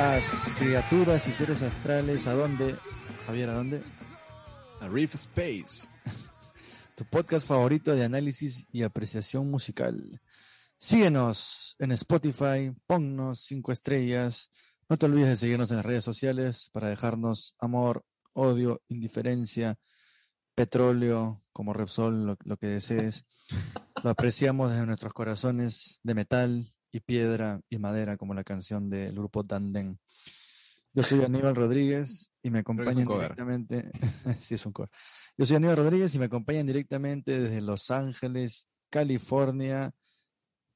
Bienvenidas, criaturas y seres astrales. ¿A dónde? Javier, ¿a dónde? A Reef Space. Tu podcast favorito de análisis y apreciación musical. Síguenos en Spotify, ponnos cinco estrellas. No te olvides de seguirnos en las redes sociales para dejarnos amor, odio, indiferencia, petróleo, como Repsol, lo, lo que desees. Lo apreciamos desde nuestros corazones de metal y piedra y madera, como la canción del grupo Tandem. Yo soy Aníbal Rodríguez y me acompañan directamente. sí, es un cover. Yo soy Aníbal Rodríguez y me acompañan directamente desde Los Ángeles, California.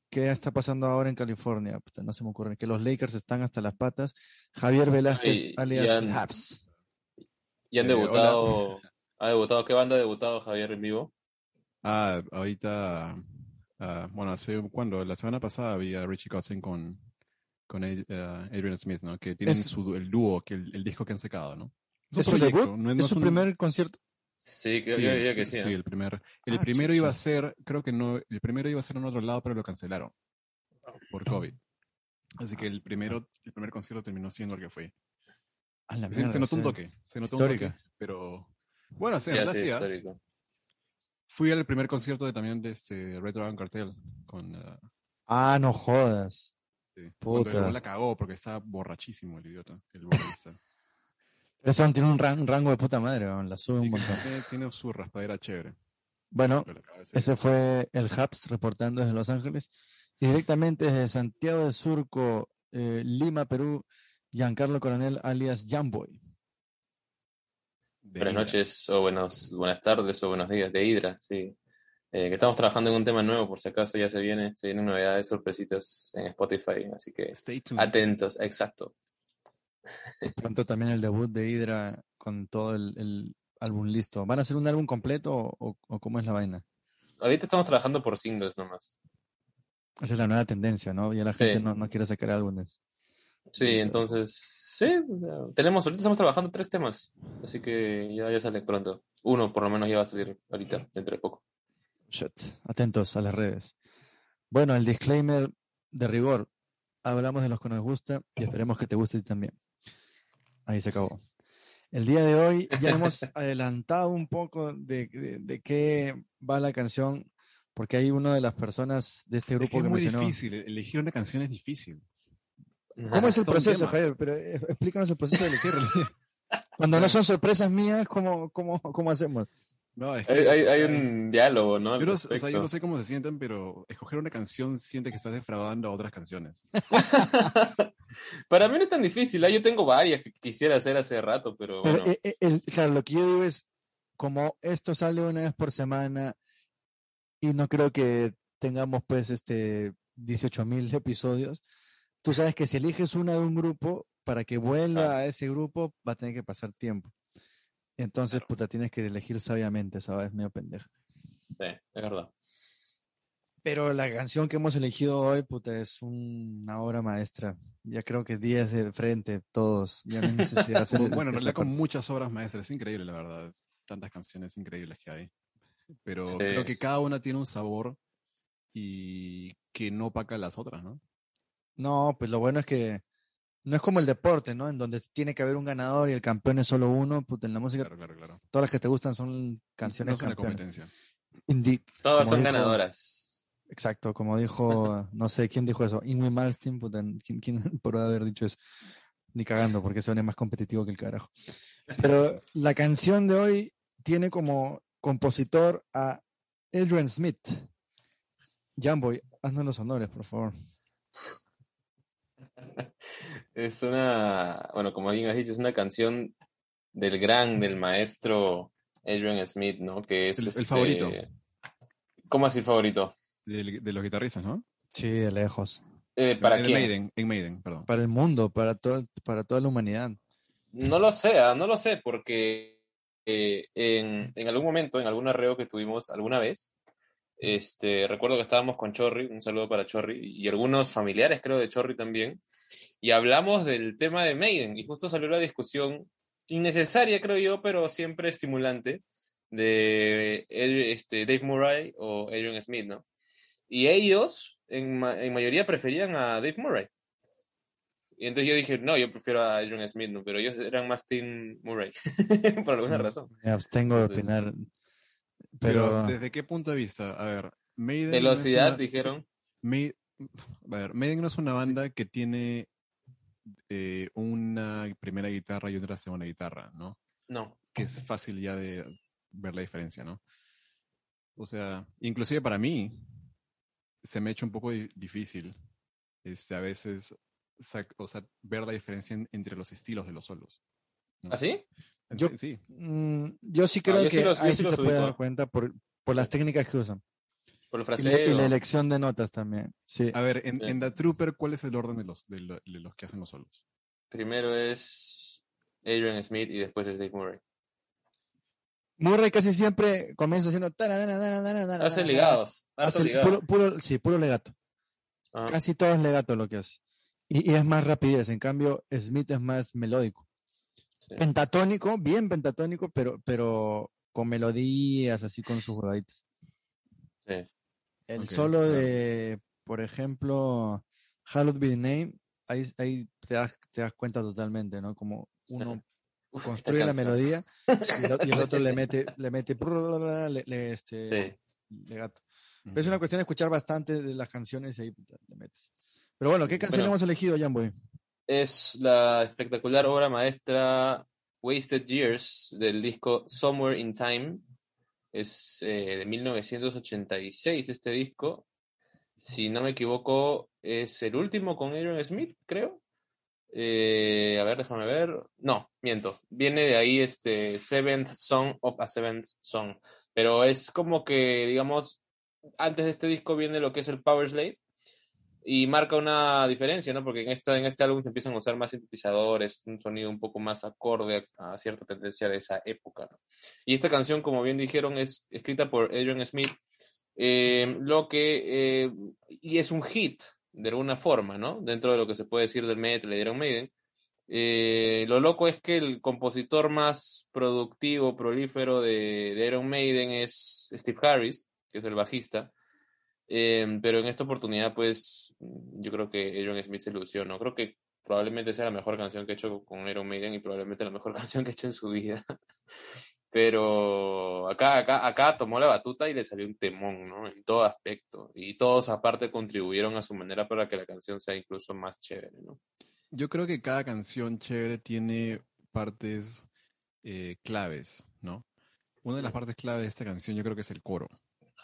¿Qué está pasando ahora en California? No se me ocurre. Que los Lakers están hasta las patas. Javier Velázquez, Ay, alias ya han- Habs. Y han Eh, debutado. ¿Ha debutado? ¿Qué banda ha debutado Javier en vivo? Ah, ahorita, ah, bueno, hace cuando la semana pasada había Richie Kotzen con, con ah, Adrian Smith, ¿no? Que tienen Es- su, el dúo, que el, el disco que han secado, ¿no? un ¿Es su debut? no- no ¿Es su un- primer concierto? Sí, que Sí, yo diría sí, que sí. sí, ¿eh? el primer, el Ah, primero chucha. iba a ser, creo que no, el primero iba a ser en otro lado, pero lo cancelaron por COVID. Así que el primero, el primer concierto terminó siendo el que fue. A la Se, mierda, se notó un sí. toque, se notó un toque, pero bueno, sí, Sí, en así, realidad sí, ¿ah? histórico. Fui al primer concierto de, también de este Red Dragon Cartel con ah, Ah, no jodas. Sí. Puta. la cagó porque estaba borrachísimo el idiota, el vocalista. Eso tiene un, ran- un rango de puta madre, la sube un Sí, montón. tiene, tiene su raspadera chévere. Bueno, ese fue el Habs reportando desde Los Ángeles. Y directamente desde Santiago de Surco, eh, Lima, Perú, Giancarlo Coronel alias Jamboy. Buenas noches, o buenos, buenas tardes, o buenos días, de Hydra, sí. Eh, que estamos trabajando en un tema nuevo, por si acaso ya se viene, se vienen novedades, sorpresitas en Spotify, así que Stay tuned. atentos, exacto. Pronto también el debut de Hydra con todo el, el álbum listo. ¿Van a hacer un álbum completo o, o cómo es la vaina? Ahorita estamos trabajando por singles nomás. Esa es la nueva tendencia, ¿no? Ya la Sí. gente no, no quiere sacar álbumes. Sí, Sí. entonces, sí, tenemos, ahorita estamos trabajando tres temas, así que ya, ya sale pronto. Uno por lo menos ya va a salir ahorita, dentro de poco. Shit. Atentos a las redes. Bueno, el disclaimer de rigor. Hablamos de los que nos gusta y esperemos que te guste a ti también. Ahí se acabó. El día de hoy ya hemos adelantado un poco de, de- de qué va la canción, porque hay una de las personas de este Es grupo que es que muy mencionó. difícil, elegir una canción es difícil. ¿Cómo es el proceso. Javier? Pero eh, explícanos el proceso de elegir. Cuando no son sorpresas mías, ¿cómo, cómo, cómo hacemos? No, es Hay, que- hay, hay un diálogo, ¿no? Yo no, o sea, yo no sé cómo se sienten, pero escoger una canción siente que estás defraudando a otras canciones. Para mí no es tan difícil, ¿ah? yo tengo varias que quisiera hacer hace rato, pero Pero, bueno. eh, eh, el- claro, lo que yo digo es, como esto sale una vez por semana y no creo que tengamos pues este 18 mil episodios, tú sabes que si eliges una de un grupo, para que vuelva Claro. a ese grupo va a tener que pasar tiempo. Entonces, puta, tienes que elegir sabiamente, ¿sabes? Medio pendeja. Sí, es verdad. Pero la canción que hemos elegido hoy, puta, es una obra maestra. Ya creo que 10 de frente, todos. Ya no hay necesidad de hacer bueno, en realidad con muchas obras maestras, es increíble, la verdad. Tantas canciones increíbles que hay. Pero Sí, creo que sí. cada una tiene un sabor y que no opaca las otras, ¿no? No, pues lo bueno es que no es como el deporte, ¿no? En donde tiene que haber un ganador y el campeón es solo uno. Puta, en la música, Claro, claro, claro. todas las que te gustan son canciones No competencia. Indeed. Todas Como son dijo- ganadoras. Exacto, como dijo, no sé quién dijo eso, Ingrid Malmsteen, puta, ¿quién, quién podrá haber dicho eso? Ni cagando, porque se es más competitivo que el carajo. Pero la canción de hoy tiene como compositor a Adrian Smith. Jamboy, haznos los honores, por favor. Es una, bueno, como bien has dicho, es una canción del gran, del maestro Adrian Smith, ¿no? Que es El- el este- favorito. ¿Cómo así favorito? De, de los guitarristas, ¿no? Sí, de lejos. Eh, ¿Para en quién? Maiden, en Maiden, perdón. Para el mundo, para, todo, para toda la humanidad. No lo sé, ah, no lo sé, porque eh, en, en algún momento, en algún arreo que tuvimos alguna vez, este, recuerdo que estábamos con Chorri, un saludo para Chorri, y algunos familiares creo de Chorri también, y hablamos del tema de Maiden, y justo salió la discusión innecesaria, creo yo, pero siempre estimulante, de este, Dave Murray o Adrian Smith, ¿no? Y ellos, en, ma- en mayoría, preferían a Dave Murray. Y entonces yo dije, no, yo prefiero a Adrian Smith, ¿no? pero ellos eran más Team Murray, por alguna Mm, razón. Me abstengo de Entonces, opinar. Pero, Pero, ¿desde qué punto de vista? A ver, Maiden. no Velocidad, una- dijeron. A ver, Maiden no es una banda que tiene eh, una primera guitarra y otra segunda guitarra, ¿no? No. Que es fácil ya de ver la diferencia, ¿no? O sea, inclusive para mí se me ha hecho un poco di- difícil este, a veces sac- o sea, ver la diferencia en- entre los estilos de los solos. ¿no? ¿Ah, sí? Yo- Sí, sí. mm, yo sí creo yo sí que los- ahí sí sí te los puedes dar cuenta por, por las técnicas que usan. Por el Y la, y fraseo. la elección de notas también. Sí. A ver, en, Sí. en The Trooper, ¿cuál es el orden de los, de, lo- de los que hacen los solos? Primero es Adrian Smith y después es Dave Murray. Murray casi siempre comienza haciendo. Hace ligados. Hace ligado. puro, puro- sí, puro legato. Ajá. Casi todo es legato lo que hace. Y, y es más rapidez. En cambio, Smith es más melódico. Sí. Pentatónico, bien pentatónico, pero, pero con melodías, así con sus jugaditas. Sí. El Ok, solo claro. de, por ejemplo, Hallowed Be the Name, ahí, ahí te, das, te das cuenta totalmente, ¿no? Como uno Uf, construye la melodía y el, y el otro le mete, le mete le, le- este, Sí. legato. Pero es una cuestión de escuchar bastante de las canciones y ahí le metes. Pero bueno, ¿qué canción Bueno. hemos elegido, Jamboy? Es la espectacular obra maestra Wasted Years del disco Somewhere in Time. Es eh, de 1986 este disco. Si no me equivoco, es el último con Aaron Smith, creo. Eh, a ver, déjame ver. No, miento. Viene de ahí este Seventh Song of a Seventh Song. Pero es como que, digamos, antes de este disco viene lo que es el Power Slave y marca una diferencia, ¿no? Porque en, esta, en este álbum se empiezan a usar más sintetizadores, un sonido un poco más acorde a, cierta tendencia de esa época. Y esta canción, como bien dijeron, es escrita por Adrian Smith, eh, lo que, eh, y es un hit, de alguna forma, ¿no? Dentro de lo que se puede decir del metal de Iron Maiden. Eh, lo loco es que el compositor más productivo, prolífero de, de Iron Maiden es Steve Harris, que es el bajista. Eh, pero en esta oportunidad, pues, yo creo que Aaron Smith se lució, ¿no? Creo que probablemente sea la mejor canción que ha hecho con Iron Maiden y probablemente la mejor canción que ha hecho en su vida. Pero acá, acá, acá tomó la batuta y le salió un temón, ¿no? En todo aspecto. Y todos aparte contribuyeron a su manera para que la canción sea incluso más chévere, ¿no? Yo creo que cada canción chévere tiene partes eh, claves, ¿no? Una de las partes claves de esta canción yo creo que es el coro.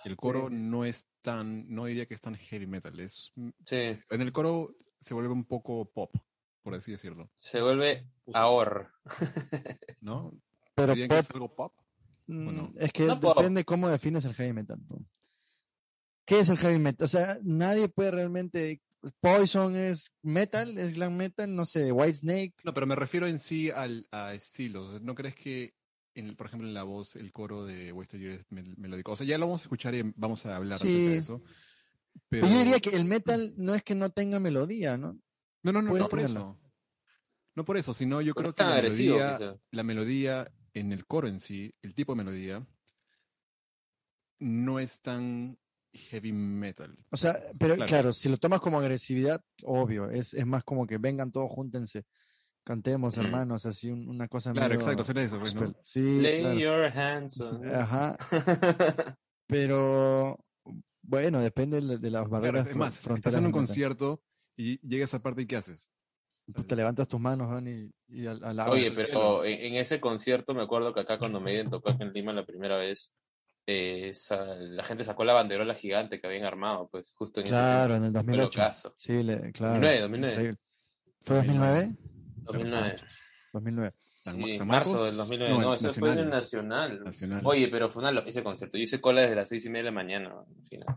El coro no es tan, no diría que es tan heavy metal, es Sí, en el coro se vuelve un poco pop, por así decirlo, se vuelve ahor. ¿no? Pero ¿Dirían que pop, es algo pop? mm, no? es que No pop. depende cómo defines el heavy metal. ¿no? ¿Qué es el heavy metal? O sea, nadie puede realmente... Poison es metal, es glam metal, no sé, Whitesnake. No, pero me refiero en sí al, a estilos. ¿No crees que, en, por ejemplo, en la voz, el coro de Wasted Years es mel- melódico? O sea, ya lo vamos a escuchar y vamos a hablar acerca Sí. de eso. Pero... Pero yo diría que el metal no es que no tenga melodía, ¿no? No, no, no, no por eso. No por eso, sino yo Pero creo que la melodía, quizá. la melodía en el coro en sí, el tipo de melodía, no es tan heavy metal. O sea, pero Claro. claro, si lo tomas como agresividad, obvio, es, es más como que vengan todos, júntense, cantemos, hermanos, así un- una cosa Claro, medio exacto, suena eso, pues, ¿no? Sí, Lay claro. your hands on. Ajá, pero bueno, depende de de las Claro, barreras es fron- más, estás en un concierto y llega esa parte y ¿qué haces? Pues te levantas tus manos, y, y al- alabas. Oye, pero en, en ese concierto me acuerdo que acá cuando Maiden tocó acá en Lima la primera vez, eh, la gente sacó la banderola gigante que habían armado, pues justo en Claro, en ese el tiempo. Fue 2008. locazo. Sí, le- claro. 2009, 2009. increíble. ¿Fue 2009? 2009. 2009. San- Sí, San marzo del 2009. No, No, eso fue en el Nacional. Nacional. Nacional. Oye, pero fue una lo- ese concierto. Yo hice cola desde las seis y media de la mañana. imagínate.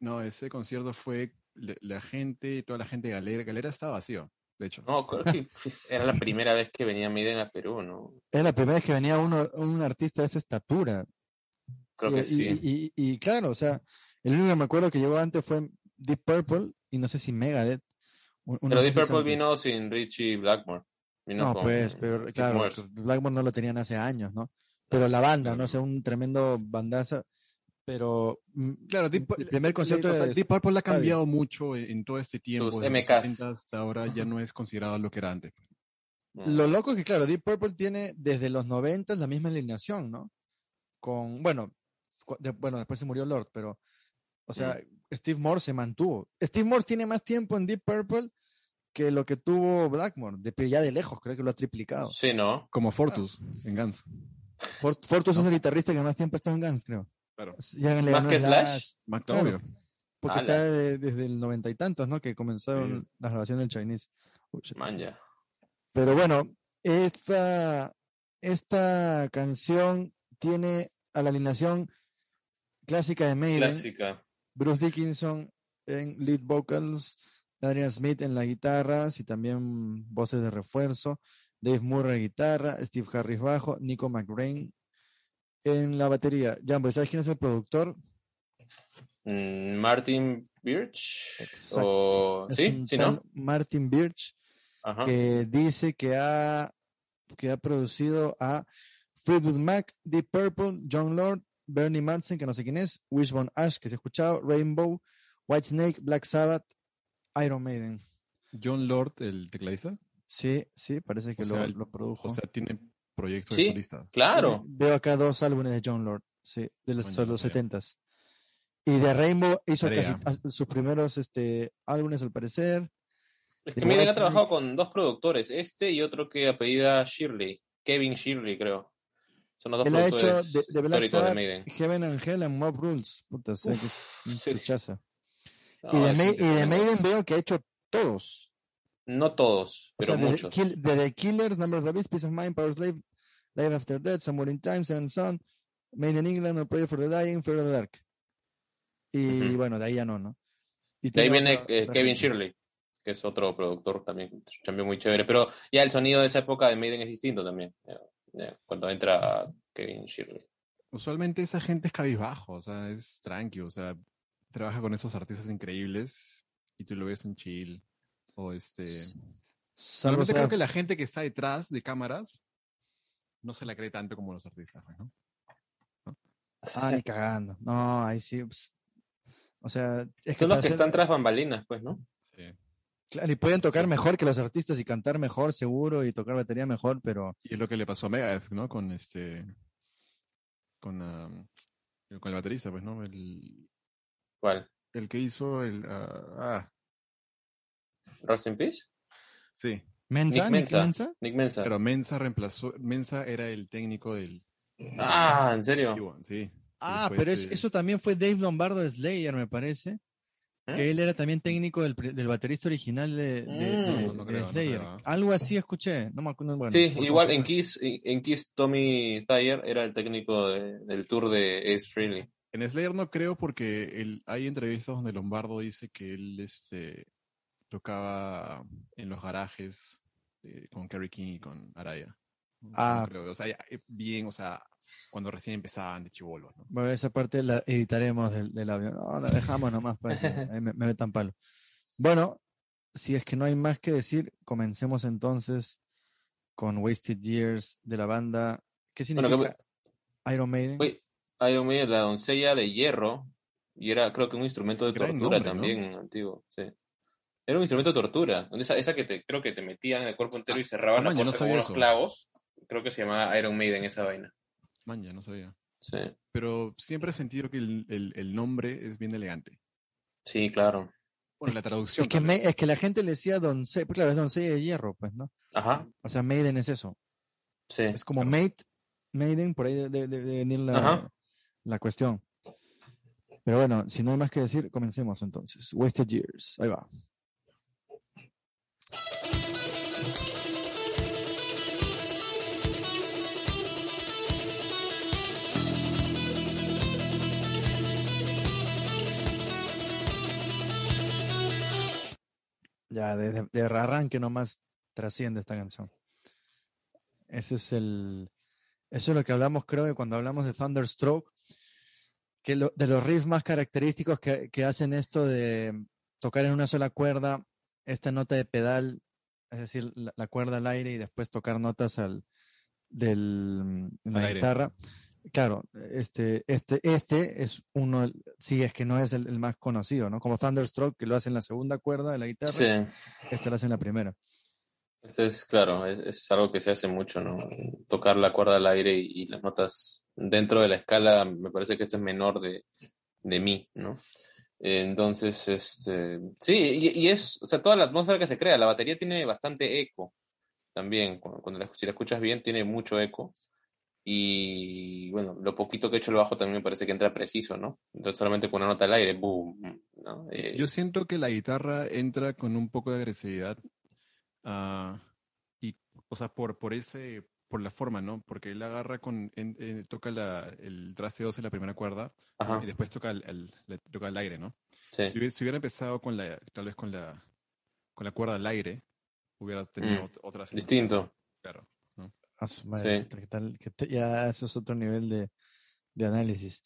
No, ese concierto fue la, la gente, toda la gente de Galera. Galera estaba vacío, de hecho. No, creo que pues, era la primera vez que venía Maiden a Perú, ¿no? Es la primera vez que venía uno, un artista de esa estatura. Creo y, que y- sí. y- y claro, o sea, el único que me acuerdo que llegó antes fue Deep Purple y no sé si Megadeth. Pero Deep Purple antes. vino sin Richie Blackmore. No, con pues, pero Steve claro, Morse. Blackmore no lo tenían hace años, ¿no? Pero la banda, Claro. no sé, un tremendo bandaza. pero mm, Claro, Deep, el primer concepto o sea, Deep Purple ha cambiado mucho en, en todo este tiempo. Los MKs. 70 hasta ahora ya no es considerado lo que era antes. Lo loco es que, claro, Deep Purple tiene desde los 90 la misma alineación, ¿no? Con, bueno, de- bueno, después se murió Lord, pero, o sea, Steve Moore se mantuvo. Steve Moore tiene más tiempo en Deep Purple que lo que tuvo Blackmore, de, pero ya de lejos, creo que lo ha triplicado. Sí, ¿no? Como Fortus en Guns. Fort- Fortus es el guitarrista que más tiempo ha estado en Guns, creo. Claro. Ya le ¿Más que Slash? Más Claro. obvio. Porque está de- desde el noventa y tantos, ¿no? Que comenzaron Sí. las grabaciones del Chinese. Uy. Man, ya. Pero bueno, esta, esta canción tiene a la alineación clásica de Maiden, Clásica. Bruce Dickinson en lead vocals, Adrian Smith en las guitarras y también voces de refuerzo, Dave Murray guitarra, Steve Harris bajo, Nico McRae en la batería. Jambo, ¿sabes quién es el productor? Mm, Martin Birch. Exacto. O... Sí, sí, ¿no? Martin Birch, Ajá. que dice que ha, que ha producido a Fleetwood Mac, Deep Purple, John Lord, Bernie Manson, que no sé quién es, Wishbone Ash, que se ha escuchado, Rainbow, Whitesnake, Black Sabbath, Iron Maiden. John Lord, el tecladista. Sí, sí, parece que O lo, sea, lo produjo. O sea, tiene proyectos Sí. de solistas. Claro. Veo acá dos álbumes de John Lord, sí, de los, Coño, no los sabía. 70s. Y de Rainbow hizo casi Tarea. sus primeros este, álbumes al parecer. Es que Maiden ha trabajado con dos productores, este y otro que apellida Shirley, Kevin Shirley, creo. Son los dos Él ha hecho productores de, de Black Sabbath. Heaven and Hell and Mob Rules. Puta, o sea que es un sí. No, y, de y de. Maiden veo que ha hecho todos. No todos, O pero sea, desde, muchos. Kill- desde Killers, Number of the Beast, Peace of Mind, Power Slave, Life After Death, Somewhere in Time, Seven Son, Made in England, A Prayer for the Dying, Fear of the Dark. Y Ujú. bueno, de ahí ya no, ¿no? Y De ahí viene otra- eh, otra Kevin gente. Shirley, que es otro productor también, también muy chévere. Pero ya el sonido de esa época de Maiden es distinto también. ya, ya, cuando entra Kevin Shirley. Usualmente esa gente es cabizbajo, o sea, es tranqui, o sea, trabaja con esos artistas increíbles y tú lo ves un chill. O este. Salvo sea- creo que la gente que está detrás de cámaras no se la cree tanto como los artistas, pues, ¿no? Ah, ni cagando. No, ahí sí. pues, O sea, es que Son los que están tras bambalinas, pues, ¿no? Sí. Claro, y pueden tocar mejor que los artistas y cantar mejor, seguro, y tocar batería mejor, pero Y es lo que le pasó a Megadeth, ¿no? Con este. Con, con el baterista, pues, ¿no? El, ¿Cuál? el que hizo el. ah, ah, ¿Rest in Peace? sí. Mensa, Nick Nick Mensa. Nick Mensa. Pero Mensa reemplazó. Mensa era el técnico del. Ah, ¿en serio? Sí. Ah, Después, pero es- eh, eso también fue Dave Lombardo de Slayer, me parece. ¿Eh? Que él era también técnico del, del baterista original de, de- Mm. de- No, no de creo, no Slayer. creo. Algo así escuché. No me acuerdo. Bueno, sí, igual en Kiss, en Kiss Tommy Thayer era el técnico de- del tour de Ace Frehley. En Slayer no creo porque él, hay entrevistas donde Lombardo dice que él este, tocaba en los garajes eh, con Kerry King y con Araya. No Ah. creo, o sea, ya, eh, bien, o sea, cuando recién empezaban de chivolos, ¿no? Bueno, esa parte la editaremos del, del audio. No, la dejamos nomás para que me, me metan palo. Bueno, si es que no hay más que decir, comencemos entonces con Wasted Years de la banda. ¿Qué Bueno, significa Iron Maiden? Iron Maiden, la doncella de hierro, y era creo que un instrumento de Gran tortura nombre, ¿no? también, antiguo, sí. Era un instrumento de tortura, esa, esa que te, creo que te metían en el cuerpo entero y cerraban Ah, man, yo no con sabía unos eso. clavos. Creo que se llamaba Iron Maiden esa vaina. Man, ya no sabía. Sí, Pero siempre he sentido que el, el- el nombre es bien elegante. sí claro. Bueno, la traducción. Es que, vez. es que la gente le decía doncella, pues claro, es doncella de hierro, pues, ¿no? Ajá, O sea, Maiden es eso. sí. Es como claro. mate, Maiden, por ahí debe de, de- de venir la, Ajá. La cuestión. Pero bueno, si no hay más que decir, comencemos entonces. Wasted Years, ahí va. Ya, desde de arranque nomás trasciende esta canción. Ese es el. Eso es lo que hablamos, creo que cuando hablamos de Thunderstroke, que lo- de los riffs más característicos que, que hacen esto de tocar en una sola cuerda, esta nota de pedal, es decir, la, la cuerda al aire y después tocar notas al, del, en la Al aire. guitarra, claro, este, este, este es uno, sí, es que no es el, el más conocido, ¿no? Como Thunderstroke, que lo hace en la segunda cuerda de la guitarra, Sí, este lo hace en la primera. Esto es claro, es, es algo que se hace mucho, ¿no? Tocar la cuerda al aire y, y las notas dentro de la escala, me parece que esto es menor de, de mi, ¿no? Entonces, este, sí, y, y es, o sea, toda la atmósfera que se crea, la batería tiene bastante eco también, cuando, cuando la- si la escuchas bien, tiene mucho eco. Y bueno, lo poquito que he hecho el bajo también me parece que entra preciso, ¿no? Entonces solamente con una nota al aire, boom, ¿no? Eh, Yo siento que la guitarra entra con un poco de agresividad. Ah, y, o sea, por, por ese, por la forma, ¿no? Porque él agarra con, en- en- toca la, el traste 12 en la primera cuerda ajá, y después toca el, el- le toca el aire, ¿no? sí. Si, hubiera, si hubiera empezado con la, tal vez con la, con la cuerda al aire, hubiera tenido Mm, ot- otra sensación, Distinto. Claro. A su madre, Sí. ¿qué tal? ¿Qué te- ya eso es otro nivel de, de análisis.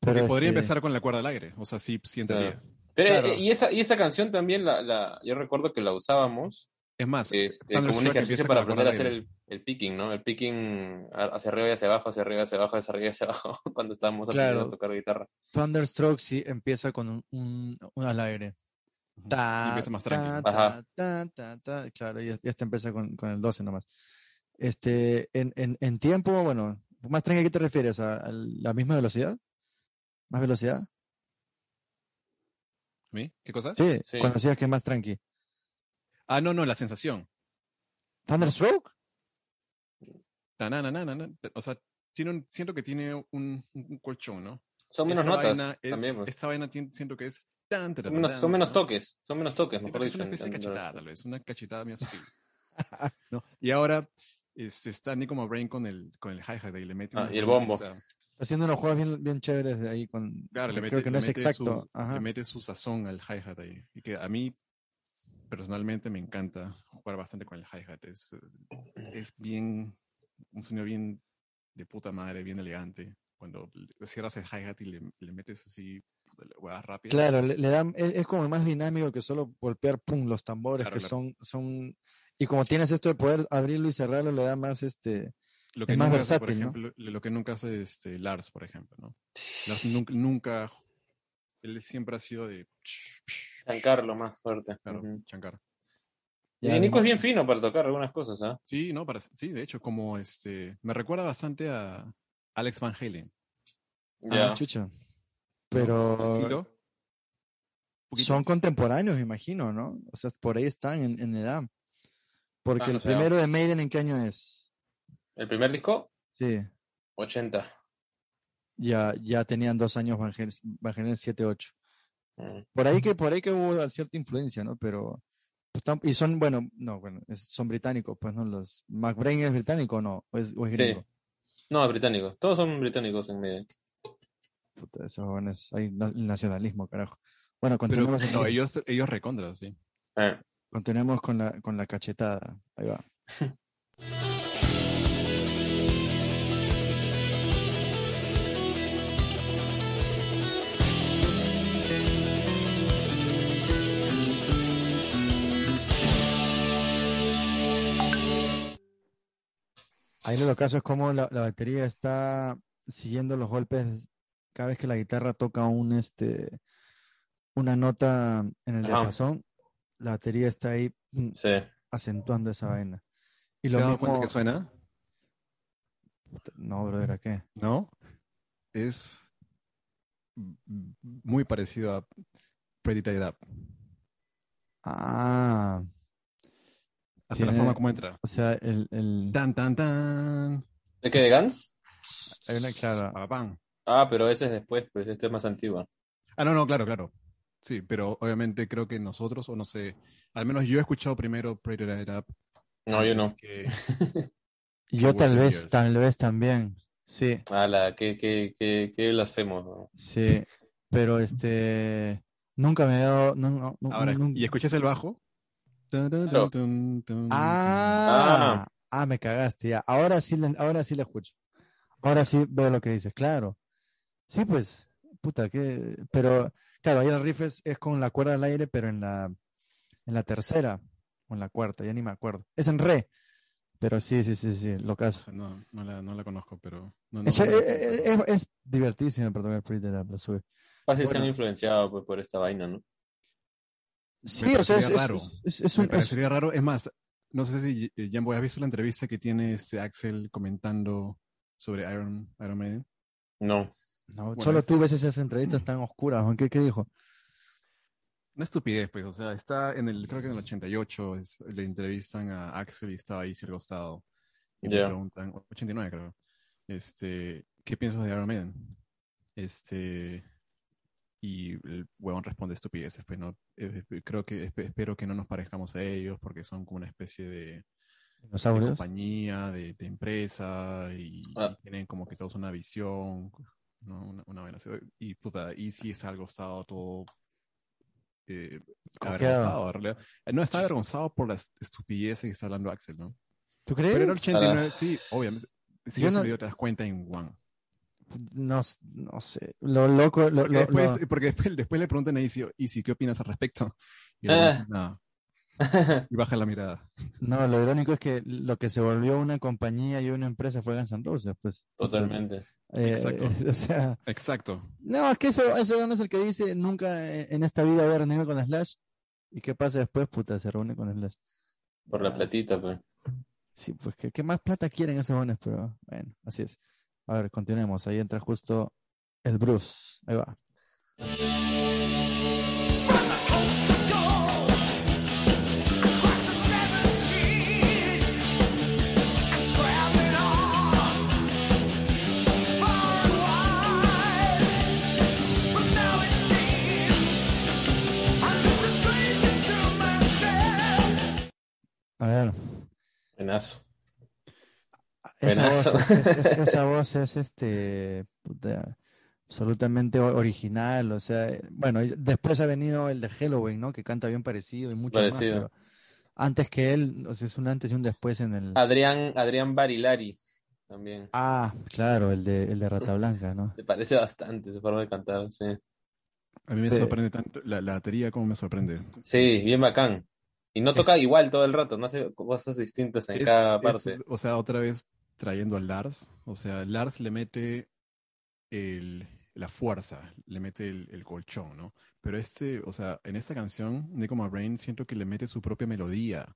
Porque Pero podría este, empezar con la cuerda al aire, o sea, sí, sí entraría. Pero, Claro. eh, y, esa, y esa canción también, la, la, yo recuerdo que la usábamos Es más, como un Thunderstruck ejercicio empieza para aprender a hacer el, el picking, ¿no? El picking hacia arriba y hacia abajo, hacia arriba y hacia abajo, hacia arriba y hacia abajo, cuando estábamos aprendiendo Claro. a tocar guitarra. Thunderstroke sí empieza con un, un- un al aire. Ta, empieza más tranquilo. ta, Ajá. ta, ta, ta, Claro, y ya, ya está empieza con, con el 12 nomás. Este, en, en, en tiempo, bueno, más tranqui, ¿a qué te refieres? ¿A, a la misma velocidad? ¿Más velocidad? ¿Qué cosa? Sí, Sí. cuando decías que es más tranqui. Ah, no, no, la sensación. ¿Thunderstroke? O sea, tiene un- siento que tiene un, un colchón, ¿no? Son menos Esta notas vaina es- también. pues. Esta vaina tien- siento que es... tan, tan, Son menos, tan, son menos ¿no? toques, son menos toques, Sí, mejor pero es dicho. una especie de cachetada, tal vez, una cachetada bien sutil. ¿no? Y ahora este, está Nico Brain con el, con el hi-hat y le mete... Ah, y el bombo. sea, Haciendo unos juegos bien, bien chéveres de ahí. Con, claro, le creo mete, que no le es mete exacto. Su, le mete su sazón al hi-hat ahí. Y que a mí, personalmente, me encanta jugar bastante con el hi-hat. Es, eh, es bien... Un sonido bien de puta madre, bien elegante. Cuando cierras el hi-hat y le, le metes así puta, la hueá rápida. Claro, le, le dan, es, es como más dinámico que solo golpear pum, los tambores Claro, que claro. son, son, y como tienes esto de poder abrirlo y cerrarlo, le da más este, Lo que Es más nunca hace, por versátil, ¿no? ejemplo, lo que nunca hace este, Lars, por ejemplo, ¿no? Lars nunca, nunca, él siempre ha sido de, Giancarlo más fuerte. claro, chancar. Y Nico ni es bien fino para tocar algunas cosas, ¿ah? Sí, no, para, sí, de hecho, como este, me recuerda bastante a Alex Van Halen. ah, Ya. chucha. ¿no? Pero El son contemporáneos, me imagino, ¿no? O sea, por ahí están en, en edad. Porque Ah, el o sea- primero de Maiden, ¿en qué año es? El primer disco, Sí, 80. Ya, ya tenían dos años Van Halen, Van Halen 7, 8. Mm. Por ahí que, por ahí que hubo cierta influencia, ¿no? Pero, pues, y son, bueno, no, bueno, son británicos, pues, ¿no? Los, McBrain es británico o no, o es, o es Sí. gringo. No, es británico. Todos son británicos en medio. Puta, esos jóvenes, hay nacionalismo, carajo. Bueno, Pero continuemos, no, entonces. ellos, ellos recontra, sí. Eh. continuemos con la, con la cachetada. Ahí va. Ahí lo caso es como la, la batería está siguiendo los golpes cada vez que la guitarra toca un este una nota en el diapasón, la batería está ahí mm, Sí. acentuando esa vaina. Y ¿Te lo has dado mismo, cuenta que suena? no, brother, ¿a qué? ¿No? Es muy parecido a Pretty Tied Up. Ah, Hasta la Tiene- forma como entra. o sea, el, el Tan, tan, tan. ¿De qué, de Guns? hay una clara. Ah, pero ese es después, pues este es más antiguo. Ah, no, no, claro, claro. Sí, pero obviamente creo que nosotros, o no sé, al menos yo he escuchado primero Pretty Tied Up. No, yo no. que- yo tal vez, Years. tal vez también, sí, Ala, qué, qué, qué, qué blasfemo. ¿no? sí, pero este, nunca me he dado, no, no, no, Ahora, ¿y escuchas el bajo? Claro. Ah, ah, me cagaste, ya. Ahora sí, le- ahora sí la escucho. Ahora sí veo lo que dices, claro. Sí, pues, puta, que, pero, claro, ahí el riff es, es con la cuerda al aire, pero en la, en la tercera o en la cuarta, ya ni me acuerdo. Es en re, Pero sí, sí, sí, sí, lo caso. no, no, la, no la conozco, pero... No, no, Es, no la es, es- es divertísimo, perdón, el Free de la, la sube. Fácil se han influenciado pues, por esta vaina, ¿no? Sí, o sea, es, raro. es- es Me un... es- parecería raro. Es más, no sé si, eh, Jambo, ¿has visto la entrevista que tiene este Axel comentando sobre Iron, Iron Maiden? no, No. Bueno, solo tú ves esas entrevistas tan oscuras. ¿o ¿Qué, qué dijo? Una estupidez, pues, o sea, está en el, creo que en el 88, es- le entrevistan a Axel y estaba ahí al costado. Y le Ya. preguntan, 89 creo, este, ¿qué piensas de Iron Maiden? Este, y el huevón responde estupideces, pues, no, Eh, creo que, espe- espero que no nos parezcamos a ellos porque son como una especie de, de compañía, de, de empresa y, Ah. y tienen como que todos una visión, ¿no? Una, así. Y puta, y sí está algo estado todo eh, avergonzado, en realidad. Eh, No, está avergonzado por las estupideces que está hablando Axel, ¿no? ¿Tú crees? Pero en el 89, sí, obviamente. Si Yo no- video te das cuenta en One. No, no sé. Lo loco, lo, Porque, lo- después, lo- porque después, después le preguntan a Easy, ¿qué opinas al respecto? Y dice, nada. Y baja la mirada. no, lo irónico es que lo que se volvió una compañía y una empresa fue Guns N' Roses, pues. Totalmente. Eh, Exacto. O sea, Exacto. no, es que eso, eso no es el que dice nunca eh, en esta vida voy a reunirme con Slash. ¿Y qué pasa después? Puta, se reúne con Slash. Por la platita, pues. Sí, pues ¿qué, qué más plata quieren esos jóvenes? Pero bueno, así es. A ver, continuemos. Ahí entra justo el Bruce. Ahí va. A ver. Buenazo. Esa voz es, es- es- esa voz es este puta, absolutamente original, o sea, eh, bueno, después ha venido el de Halloween, ¿no? Que canta bien parecido y mucho más, Parecido. pero antes que él, o sea, es un antes y un después en el Adrián, Adrián Barilari también. Ah, claro, el de el de Rata Blanca, ¿no? Se parece bastante su forma de cantar, sí. A mí me Sí. sorprende tanto, la, la batería como me sorprende. Sí, bien bacán. Y no toca igual todo el rato, no hace cosas distintas en Es- cada es- parte. o sea, otra vez trayendo al Lars. O sea, Lars le mete el, la fuerza, le mete el, el colchón, ¿no? Pero este, o sea, en esta canción, Nico Brain, siento que le mete su propia melodía.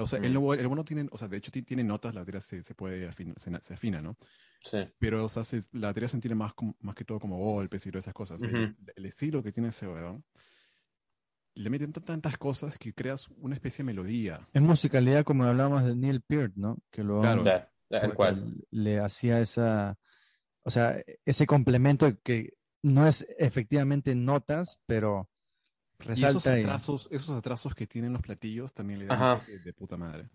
O sea, él Mm. no, el bueno tiene, o sea, de hecho ti- tiene notas, la batería se, se puede afinar, se, se afina, ¿no? Sí. Pero, o sea, se- la batería se entiende más, más que todo como golpes y todas esas cosas. El- Ujú. el, estilo que tiene ese weón, le meten tan- tantas cosas que creas una especie de melodía. Es musicalidad como hablábamos de Neil Peart, ¿no? Que lo Claro. Cual. le hacía esa, o sea, ese complemento que no es efectivamente notas, pero Y esos resalta y, atrasos, esos atrasos que tienen los platillos también le dan de puta madre.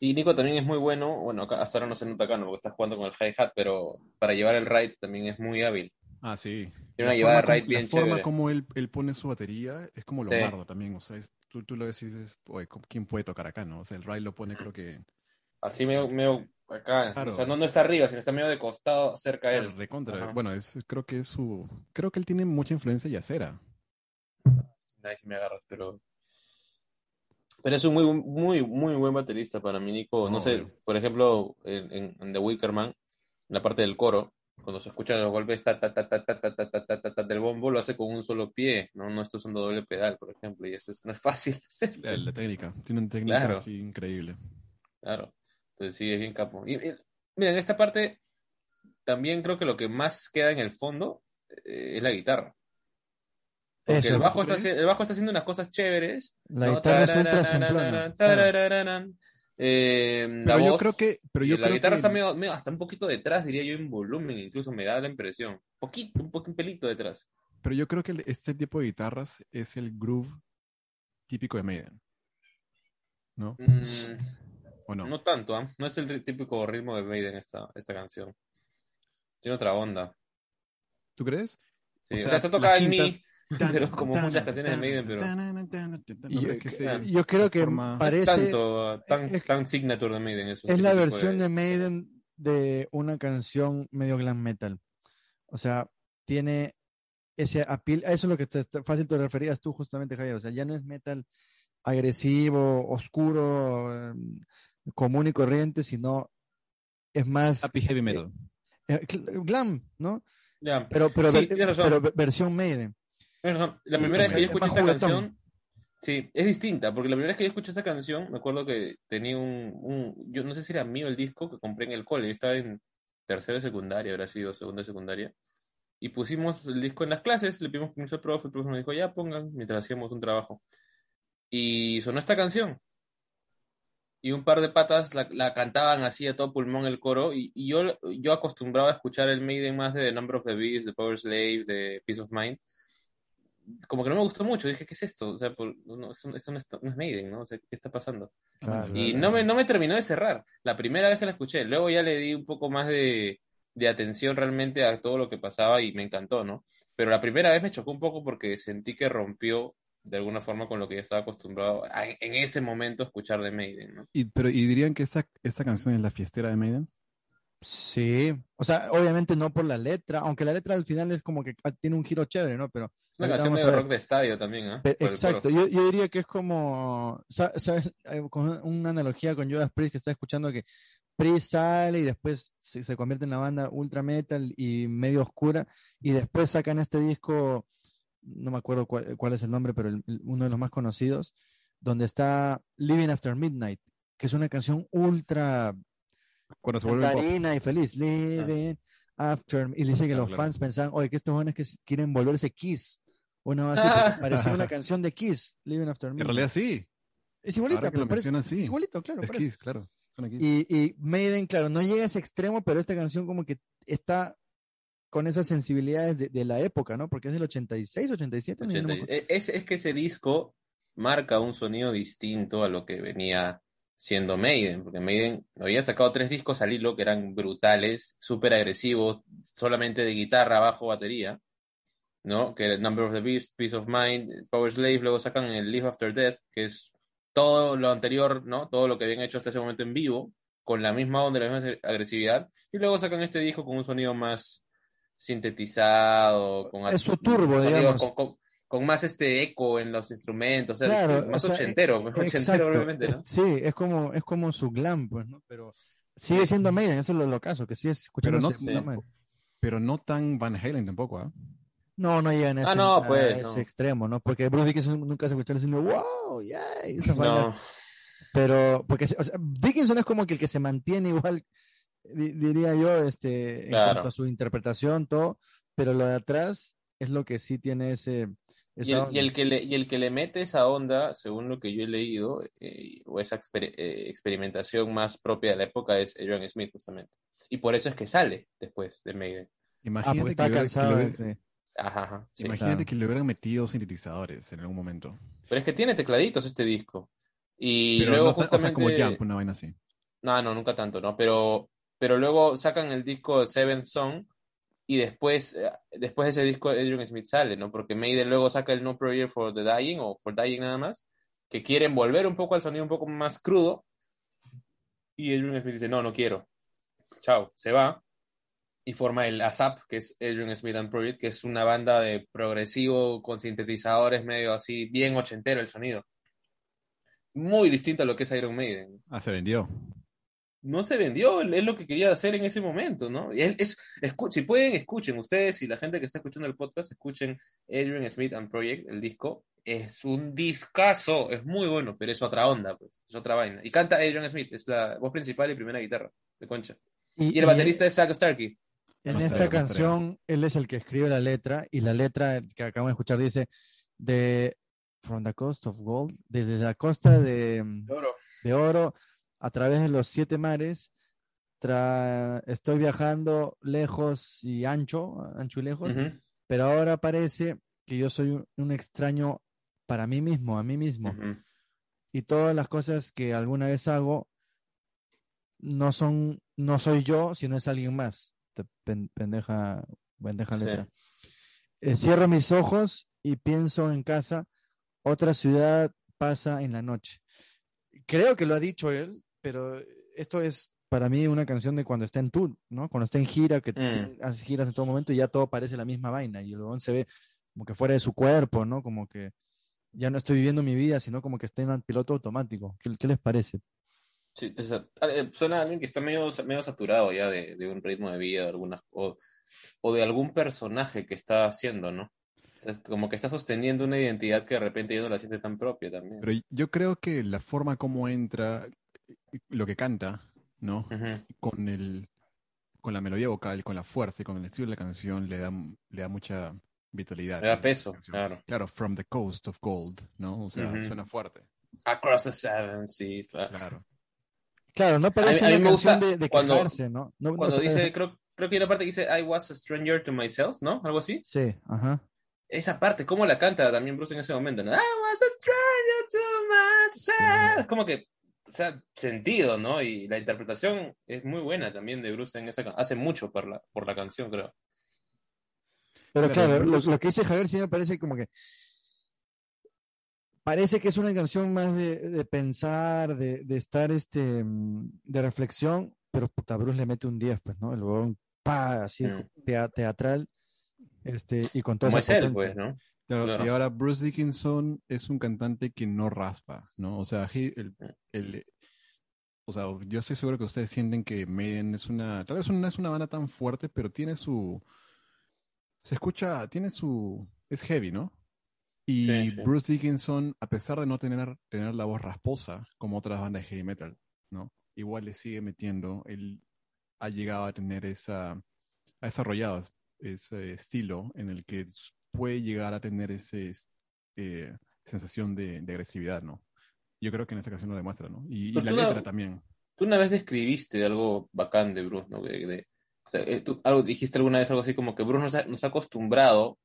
Y Nico también es muy bueno, bueno, acá- hasta ahora no se nota acá, ¿no? Porque está jugando con el hi-hat, pero para llevar el ride también es muy hábil. Ah, sí. Tiene una La llevada de forma ride como- bien La forma como él, él pone su batería es como lo Sí. también. O sea, es- tú, tú lo ves y dices, oye, ¿cómo- ¿quién puede tocar acá, no? O sea, el ride lo pone creo que Así medio, medio acá. Claro. O sea, no, no está arriba, sino está medio de costado cerca de él. recontra. Ajá. Bueno, es, creo que es su... Creo que él tiene mucha influencia yacera. Ahí sí me agarras, pero. Pero es un muy, muy, muy buen baterista para mí, Nico. No sé, por ejemplo, en, en- en The Wicker Man, en la parte del coro, cuando se escuchan los golpes ta, ta, ta, ta, ta, ta, ta, ta, ta, ta, ta, del bombo, lo hace con un solo pie, ¿no? No está usando doble pedal, por ejemplo, y eso es- no es fácil hacer. La, la técnica. Tiene una técnica Claro. así increíble. Claro. Entonces sí, es bien capo. Y, y, mira, en esta parte también creo que lo que más queda en el fondo eh, es la guitarra. Porque Eso, el bajo, ¿tú está, crees? haci- el bajo está haciendo unas cosas chéveres. la ¿no? guitarra es ultra simplona. Claro. Eh, la Pero yo voz creo que... Pero yo la creo guitarra que está medio, medio- hasta un poquito detrás, diría yo, en volumen, incluso me da la impresión. Poquito, un poquito, un pelito detrás. Pero yo creo que este tipo de guitarras es el groove típico de Maiden. ¿No? Mm, ¿O no? no. tanto, ¿ah? No es el típico ritmo de Maiden esta, esta canción. Tiene otra onda. ¿Tú crees? Sí, O o sea, está tocada en quintas- pero como muchas canciones de Maiden, pero ¿No Y- crees que se- Yo creo que forma- es parece tanto, tan, es- tan signature de Maiden eso. es la versión de Maiden de una canción medio glam metal. O sea, tiene ese apil, eso es lo que te, te- fácil te referías tú justamente, Javier. O sea, ya no es metal agresivo, oscuro, eh, común y corriente, sino es más Happy Heavy Metal. eh, cl- glam, ¿no? Pero, pero, Sí, ver- tienes razón. pero ver- versión Maiden. La primera vez que yo es escuché esta juguetón. canción, sí, es distinta, porque la primera vez que yo escuché esta canción, me acuerdo que tenía un, un- yo no sé si era mío el disco que compré en el cole, yo estaba en tercero de secundaria, habrá sido segunda de secundaria, y pusimos el disco en las clases, le pedimos permiso al profe, el profe nos dijo, ya pongan, mientras hacíamos un trabajo. Y sonó esta canción. Y un par de patas la, la cantaban así a todo pulmón el coro. Y, y yo, yo acostumbraba a escuchar el Maiden más de The Number of the Beast, de Power Slave, de Peace of Mind. Como que no me gustó mucho. Dije, ¿qué es esto? O sea, por- no, esto, esto no, es, no es Maiden, ¿no? O sea, ¿qué está pasando? Claro, Y claro. no me, no me terminó de cerrar. La primera vez que la escuché. Luego ya le di un poco más de, de atención realmente a todo lo que pasaba y me encantó, ¿no? Pero la primera vez me chocó un poco porque sentí que rompió de alguna forma con lo que ya estaba acostumbrado a- en ese momento a escuchar de Maiden, ¿no? Y, pero, ¿y dirían que esta, esta canción es la fiestera de Maiden? Sí, o sea, obviamente no por la letra, aunque la letra al final es como que ah, tiene un giro chévere, ¿no? Pero Es una canción de rock de estadio también, ¿ah? El Exacto, yo, yo diría que es como, sa- ¿sabes? Eh, Con una analogía con Judas Priest que está escuchando que Priest sale y después se, se convierte en la banda ultra metal y medio oscura y después sacan este disco, no me acuerdo cuál, cuál es el nombre, pero el- el- uno de los más conocidos, donde está Living After Midnight, que es una canción ultra Cuando se vuelve y feliz, Living After, y dice que Claro, los claro. fans pensaban, oye, que estos jóvenes que quieren volverse Kiss. Una base que parecía una canción de Kiss, Living After En Midnight. realidad sí. Es igualita, pero parece- sí. es igualito, claro. Es. Kiss, claro. Kiss. Y, y Maiden, claro, no llega a ese extremo, pero esta canción como que está con esas sensibilidades de, de la época, ¿no? Porque es del 86, 87, no, yo no me 80. acuerdo. Eh, Es, es que ese disco marca un sonido distinto a lo que venía siendo Maiden, porque Maiden había sacado tres discos al hilo que eran brutales, súper agresivos, solamente de guitarra, bajo, batería, ¿no? Que era Number of the Beast, Peace of Mind, Power Slave, luego sacan el Live After Death, que es todo lo anterior, ¿no? Todo lo que habían hecho hasta ese momento en vivo, con la misma onda, la misma agresividad, y luego sacan este disco con un sonido más sintetizado, con Es su turbo, digamos. con, con- con más este eco en los instrumentos, o sea, Claro, más o sea, ochentero, eh, más exacto, ochentero obviamente, ¿no? sí, es como, es como su glam, pues, ¿no? Pero sigue siendo Maiden, eso es lo, lo caso, que sigue escuchando. no- no- Pero no tan Van Halen tampoco, ¿ah? No, no llegan a ese, Ah, no, a pues, ese no. extremo, ¿no? Porque Bruce Dickinson nunca se escuchó diciendo, wow, yay, esas vainas. No, Pero, porque, o sea, Dickinson es como que el que se mantiene igual, diría yo, este, en Claro. cuanto a su interpretación, todo, pero lo de atrás es lo que sí tiene ese... y el, onda. y el que le, y el que le mete esa onda, según lo que yo he leído, eh, o esa exper- eh, experimentación más propia de la época es Adrian Smith, justamente. Y por eso es que sale después de Maiden. Ah, Imagínate, está que, que le de... hubiera- de- Ajá, ajá, sí. imagínate claro. que le hubieran metido sintetizadores en algún momento. Pero es que tiene tecladitos este disco. Y Pero luego no ta- o sea, como justamente... Jump, una vaina así. No, no, nunca tanto, ¿no? Pero, pero luego sacan el disco Seventh Song y después, eh, después de ese disco Adrian Smith sale, ¿no? Porque Maiden luego saca el No Prayer for the Dying o For Dying nada más, que quieren volver un poco al sonido un poco más crudo y Adrian Smith dice, no, no quiero. Chao, se va y forma el ASAP, que es Adrian Smith and Project, que es una banda de progresivo con sintetizadores medio así, bien ochentero el sonido. Muy distinto a lo que es Iron Maiden Ah, se vendió. No se vendió, es lo que quería hacer en ese momento, ¿no? Y es, es- escu- si pueden, escuchen ustedes y la gente que está escuchando el podcast, escuchen Adrian Smith and Project, el disco. Es un discazo, es muy bueno, pero es otra onda, pues, es otra vaina. Y canta Adrian Smith, es la voz principal y primera guitarra de Concha. Y el baterista es Zack Starkey. En No esta canción, él es el que escribe la letra, y la letra que acabamos de escuchar dice, de From the Coast of Gold, desde la costa de, Oro. de Oro, a través de los siete mares, tra- estoy viajando lejos y ancho, ancho y lejos, pero ahora parece que yo soy un, un extraño para mí mismo, a mí mismo, y todas las cosas que alguna vez hago no son, no soy yo, sino es alguien más. Pendeja, pendeja Sí. letra. Eh, cierro mis ojos y pienso en casa, otra ciudad pasa en la noche. Creo que lo ha dicho él, pero esto es para mí una canción de cuando está en tour, ¿no? Cuando está en gira, que tiene- hace giras en todo momento y ya todo parece la misma vaina y el huevón se ve como que fuera de su cuerpo, ¿no? Como que ya no estoy viviendo mi vida, sino como que está en piloto automático. ¿Qué, qué les parece? Sí, te sa- eh, suena a alguien que está medio, medio saturado ya de, de un ritmo de vida, de algunas, o, o de algún personaje que está haciendo, ¿no? O sea, es como que está sosteniendo una identidad que de repente ya no la siente tan propia también. Pero yo creo que la forma como entra, lo que canta, ¿no? Con el, con la melodía vocal, con la fuerza y con el estilo de la canción le da, le da mucha vitalidad. Le da peso, claro. Claro, From the Coast of Gold, ¿no? O sea, suena fuerte. Across the Seven Seas. claro. Claro. No parece a mí una me canción gusta de, de cuando- quejarse, ¿no? Cuando dice, creo, creo que hay una parte que dice I was a stranger to myself, ¿no? Algo así. Sí, ajá. Esa parte, ¿cómo la canta también Bruce en ese momento? ¿no? I was a stranger to myself. Es como que, o sea, sentido, ¿no? Y la interpretación es muy buena también de Bruce en esa canción. Hace mucho por la, por la canción, creo. Pero Claro, lo, que dice Javier sí me parece como que parece que es una canción más de, de pensar, de, de estar este de reflexión, pero puta, Bruce le mete un 10, pues, ¿no? El huevón, pa, así Mm. tea- teatral, este, y con toda Como esa es él, pues, ¿no? Claro. Y ahora Bruce Dickinson es un cantante que no raspa, ¿no? O sea, el, el- o sea, yo estoy seguro que ustedes sienten que Maiden es una, tal vez no es una banda tan fuerte, pero tiene su, se escucha, tiene su, es heavy, ¿no? Y Sí, sí. Bruce Dickinson, a pesar de no tener, tener la voz rasposa, como otras bandas de heavy metal, ¿no? Igual le sigue metiendo, él ha llegado a tener esa, ha desarrollado ese estilo en el que puede llegar a tener ese eh, sensación de, de agresividad, ¿no? Yo creo que en esta canción lo demuestra, ¿no? Y, y la letra también. Tú una vez describiste algo bacán de Bruce, ¿no? De, de- o sea, eh, tú algo, dijiste alguna vez algo así como que Bruce nos ha, nos ha acostumbrado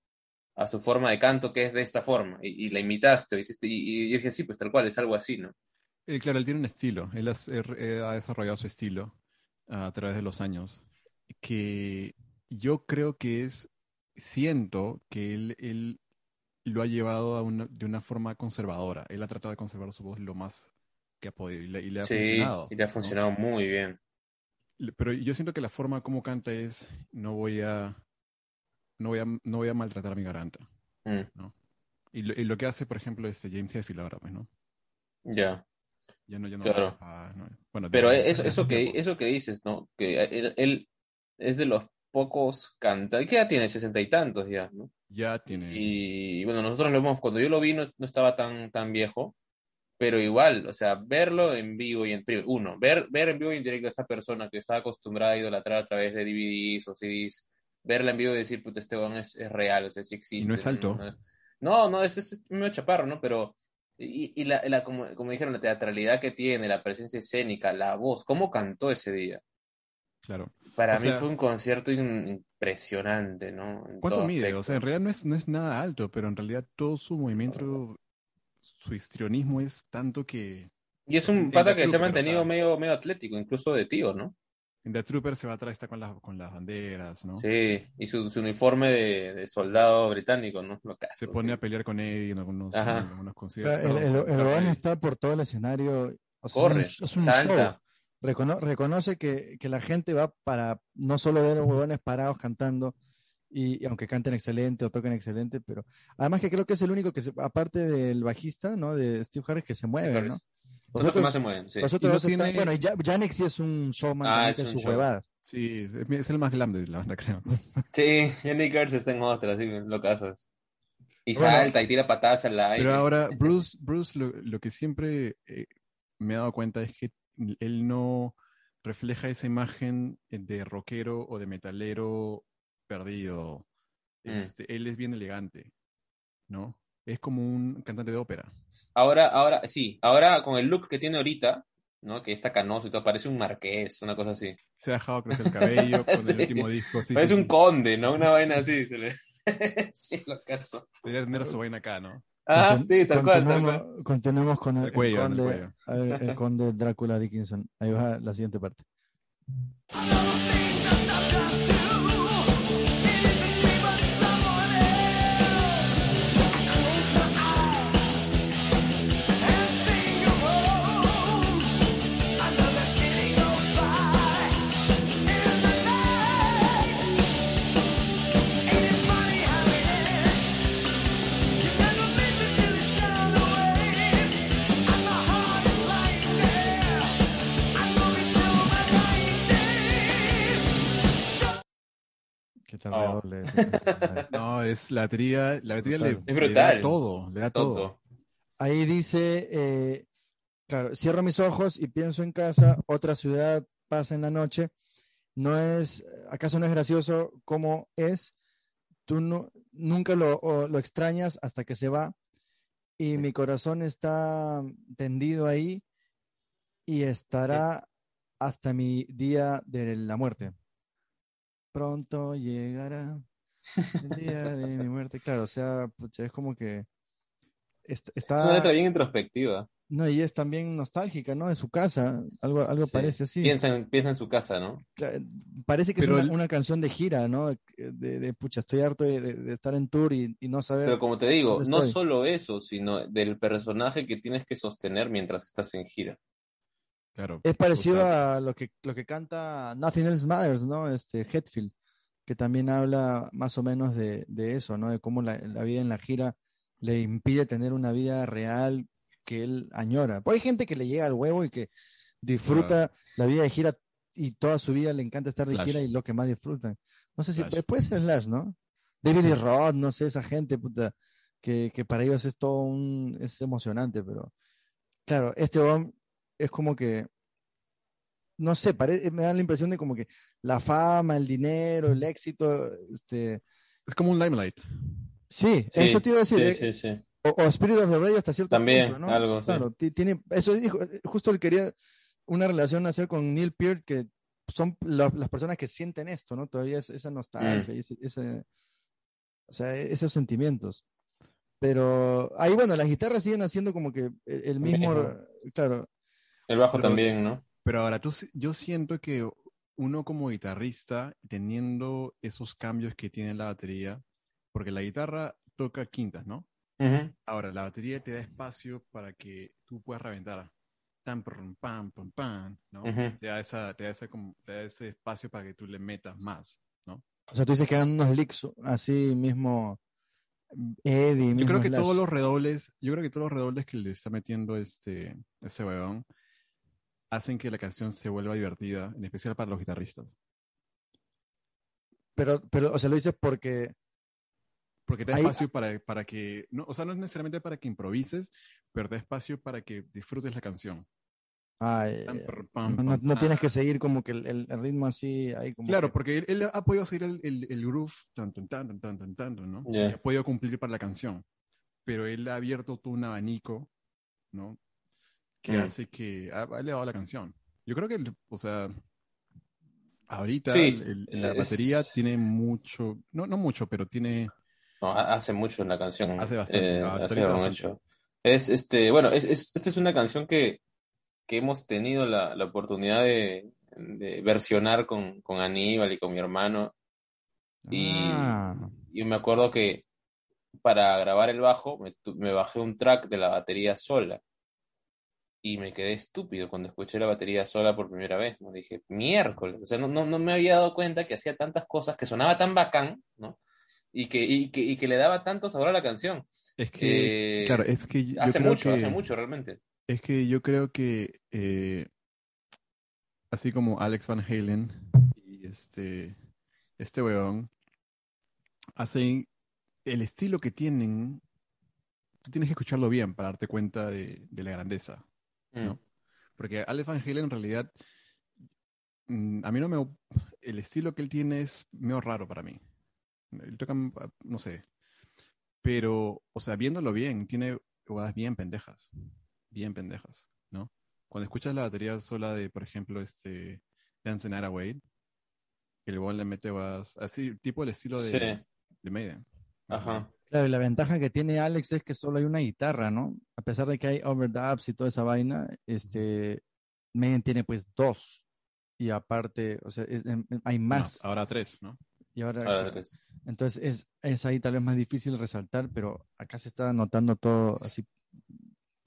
a su forma de canto que es de esta forma y, y la imitaste, o hiciste, y, y yo dije, sí, pues tal cual, es algo así, ¿no? Eh, claro, él tiene un estilo, él has- eh, ha desarrollado su estilo a través de los años, que yo creo que es, siento que él, él lo ha llevado a una, de una forma conservadora, él ha tratado de conservar su voz lo más que ha podido y le, y le ha Sí, funcionado. y le ha ¿no? funcionado muy bien. Pero yo siento que la forma como canta es, no voy a, no voy a, no voy a maltratar a mi garganta. Mm, Y lo, y lo que hace, por ejemplo, este James Hetfield ahora, pues, ¿no? ya. Ya no, ya no Claro. ¿no? Bueno, Pero de- eso, de eso, que, eso que dices, ¿no? Que él, él es de los pocos cantantes, ¿qué edad tiene? Sesenta y tantos ya, ¿no? Ya tiene... Y bueno, nosotros lo vemos, cuando yo lo vi no, no estaba tan, tan viejo, pero igual, o sea, verlo en vivo y en uno, ver, ver en vivo y en directo a esta persona que estaba acostumbrada a idolatrar a través de DVDs o CDs, verla en vivo y decir, puta, este es, es real, o sea, sí existe. Y no es alto. No, no, es, es medio chaparro, ¿no? Pero, y, y la, la- como, como dijeron, la teatralidad que tiene, la presencia escénica, la voz, cómo cantó ese día. Claro. Para O mí sea- fue un concierto impresionante, ¿no? En ¿Cuánto todo mide? aspecto. O sea, en realidad no es, no es nada alto, pero en realidad todo su movimiento, su histrionismo es tanto que Y es un pata que se ha mantenido sea. medio, medio atlético, incluso de tío, ¿no? en The Trooper se va atrás, está con las, con las banderas, ¿no? Sí, y su, su uniforme de, de soldado británico, ¿no? Lo caso, Se pone sí. a pelear con Eddie en algunos, en algunos O conciertos. sea, el, el, el Eddie. está por todo el escenario. o sea, Corre, es un, es un show. Recono- reconoce que, que la gente va para no solo ver huevones parados cantando, y, y aunque canten excelente o toquen excelente, pero además que creo que es el único que, se- aparte del bajista, ¿no? De Steve Harris, que se mueve, Harris. ¿no? Los que más se mueven, sí. los Y otros no dos están- tiene- bueno, y Ja- Yannick sí es un showman Ah, es un sus show. huevadas. Sí, es, el más grande de la banda, creo. Sí, Jenny Kurtz está en otra, sí, lo casos. Y Bueno. salta y tira patadas al aire. Pero ahora, Bruce, Bruce lo, lo que siempre eh, me he dado cuenta es que él no refleja esa imagen de rockero o de metalero perdido. Mm. Este, Él es bien elegante, ¿no? Es como un cantante de ópera. Ahora, ahora, sí, ahora con el look que tiene ahorita, ¿no? Que está canoso y todo, parece un marqués, una cosa así. Se ha dejado crecer el cabello con el último disco. Sí, parece sí, un conde, ¿no? Una vaina así, se le... sí, lo caso. Debería tener su vaina acá, ¿no? Ah, Continu- sí, tal cual, tal continuemos- cual. Continuemos con el, El cuello, el conde, cuello. a ver, el conde Drácula Dickinson. Ahí va la siguiente parte. Personaje. No, es la batería, la batería le, le da todo, le da todo. Todo. Ahí dice, eh, claro, cierro mis ojos y pienso en casa, otra ciudad pasa en la noche. No es, ¿acaso no es gracioso cómo es? Tú no- nunca lo, o- lo extrañas hasta que se va y mi corazón está tendido ahí y estará hasta mi día de la muerte. Pronto llegará el día de mi muerte. Claro, o sea, pucha, es como que est- Es está... una letra bien introspectiva. No, y es también nostálgica, ¿no? De su casa. Algo, algo Sí. parece así. Piensa en, piensa en su casa, ¿no? Parece que Pero es una, el- una canción de gira, ¿no? De, de- de, pucha, estoy harto de, de- de estar en tour y, y no saber. Pero como te digo, ¿Dónde no solo eso, sino del personaje que tienes que sostener mientras estás en gira. Claro. Es parecido a lo que, lo que canta Nothing Else Matters, ¿no? Este Hetfield, que también habla más o menos de, de eso, ¿no? De cómo la, la vida en la gira le impide tener una vida real que él añora. Pues hay gente que le llega al huevo y que disfruta la vida de gira y toda su vida le encanta estar de Slash. gira y lo que más disfrutan. No sé si Slash. puede ser Slash, ¿no? David Lee Roth, no sé, esa gente, puta, que, que para ellos es todo un, es emocionante, pero claro, este hombre es como que, no sé, pare- me da la impresión de como que la fama, el dinero, el éxito, este, es como un limelight. sí, Sí, eso te iba a decir, sí, eh, sí, sí. o, o Spirit of the Radio hasta cierto También, punto, ¿no? algo, sí. Claro, ti- tiene, eso dijo, justo él quería una relación hacer con Neil Peart, que son la- las personas que sienten esto, ¿no? Todavía es, esa Mm. nostalgia, y ese, ese- o sea, esos sentimientos. Pero ahí, bueno, las guitarras siguen haciendo como que el, el mismo, Mismo. claro, El bajo Pero- también, ¿no? Pero ahora, tú, yo siento que uno como guitarrista, teniendo esos cambios que tiene la batería, porque la guitarra toca quintas, ¿no? Ujú. Ahora, la batería te da espacio para que tú puedas reventar. Tan, prum, pam, pam, pam, ¿no? Ujú. te, da esa, te, da ese, como- te da ese espacio para que tú le metas más, ¿no? o sea, tú dices que dan unos licks así mismo, Eddie, Yo creo que Slash. todos los redobles, yo creo que todos los redobles que le está metiendo este, ese weón hacen que la canción se vuelva divertida, en especial para los guitarristas. Pero, pero, o sea, lo dices porque, Porque te da Ahí- espacio para, para que, no, o sea, no es necesariamente para que improvises, pero te da espacio para que disfrutes la canción. ay, Pam, pam, pam, no, no- tienes pam. que seguir como que el, el- el ritmo así, ahí como Claro, que- porque él, él ha podido seguir el, el, el groove, tan, tan, tan, tan, tan, tan, tan, ¿no? Ya. Y ha podido cumplir para la canción. Pero él ha abierto todo un abanico, ¿no? Que Mm. hace que ha, ha elevado la canción. Yo creo que, o sea, ahorita Sí, el- el- la es- batería tiene mucho, no, no mucho, pero tiene, No, ha- hace mucho en la canción. Hace bastante, eh, hace mucho. Es este, bueno, es, es- esta es una canción que, que hemos tenido la, la oportunidad de, de versionar con, con Aníbal y con mi hermano. Y Ah, yo me acuerdo que para grabar el bajo me bajé un track de la batería sola. Y me quedé estúpido cuando escuché la batería sola por primera vez. ¿no? Dije, miércoles. O sea, no, no, no me había dado cuenta que hacía tantas cosas, que sonaba tan bacán, ¿no? Y que, y que, y que le daba tanto sabor a la canción. es que, Eh, claro, es que yo hace creo mucho, que- hace mucho realmente. Es que yo creo que eh, así como Alex Van Halen y este, este weón hacen el estilo que tienen, tú tienes que escucharlo bien para darte cuenta de, de la grandeza, Mm. ¿no? Porque Alex Van Halen en realidad, mm, a mí no me... El estilo que él tiene es medio raro para mí. Él toca, no sé, pero, o sea, viéndolo bien, tiene jugadas bien pendejas bien pendejas, ¿no? Cuando escuchas la batería sola de, por ejemplo, este Dance Night Away, el bol le mete vas así, tipo el estilo de, Sí, de Maiden. ajá. Claro, y la ventaja que tiene Alex es que solo hay una guitarra, ¿no? A pesar de que hay overdubs y toda esa vaina, este, Maiden tiene pues dos. Y aparte, o sea, es- em- hay No, más. ahora tres, ¿no? y ahora, Ahora tres. entonces es, es ahí tal vez más difícil resaltar, pero acá se está notando todo así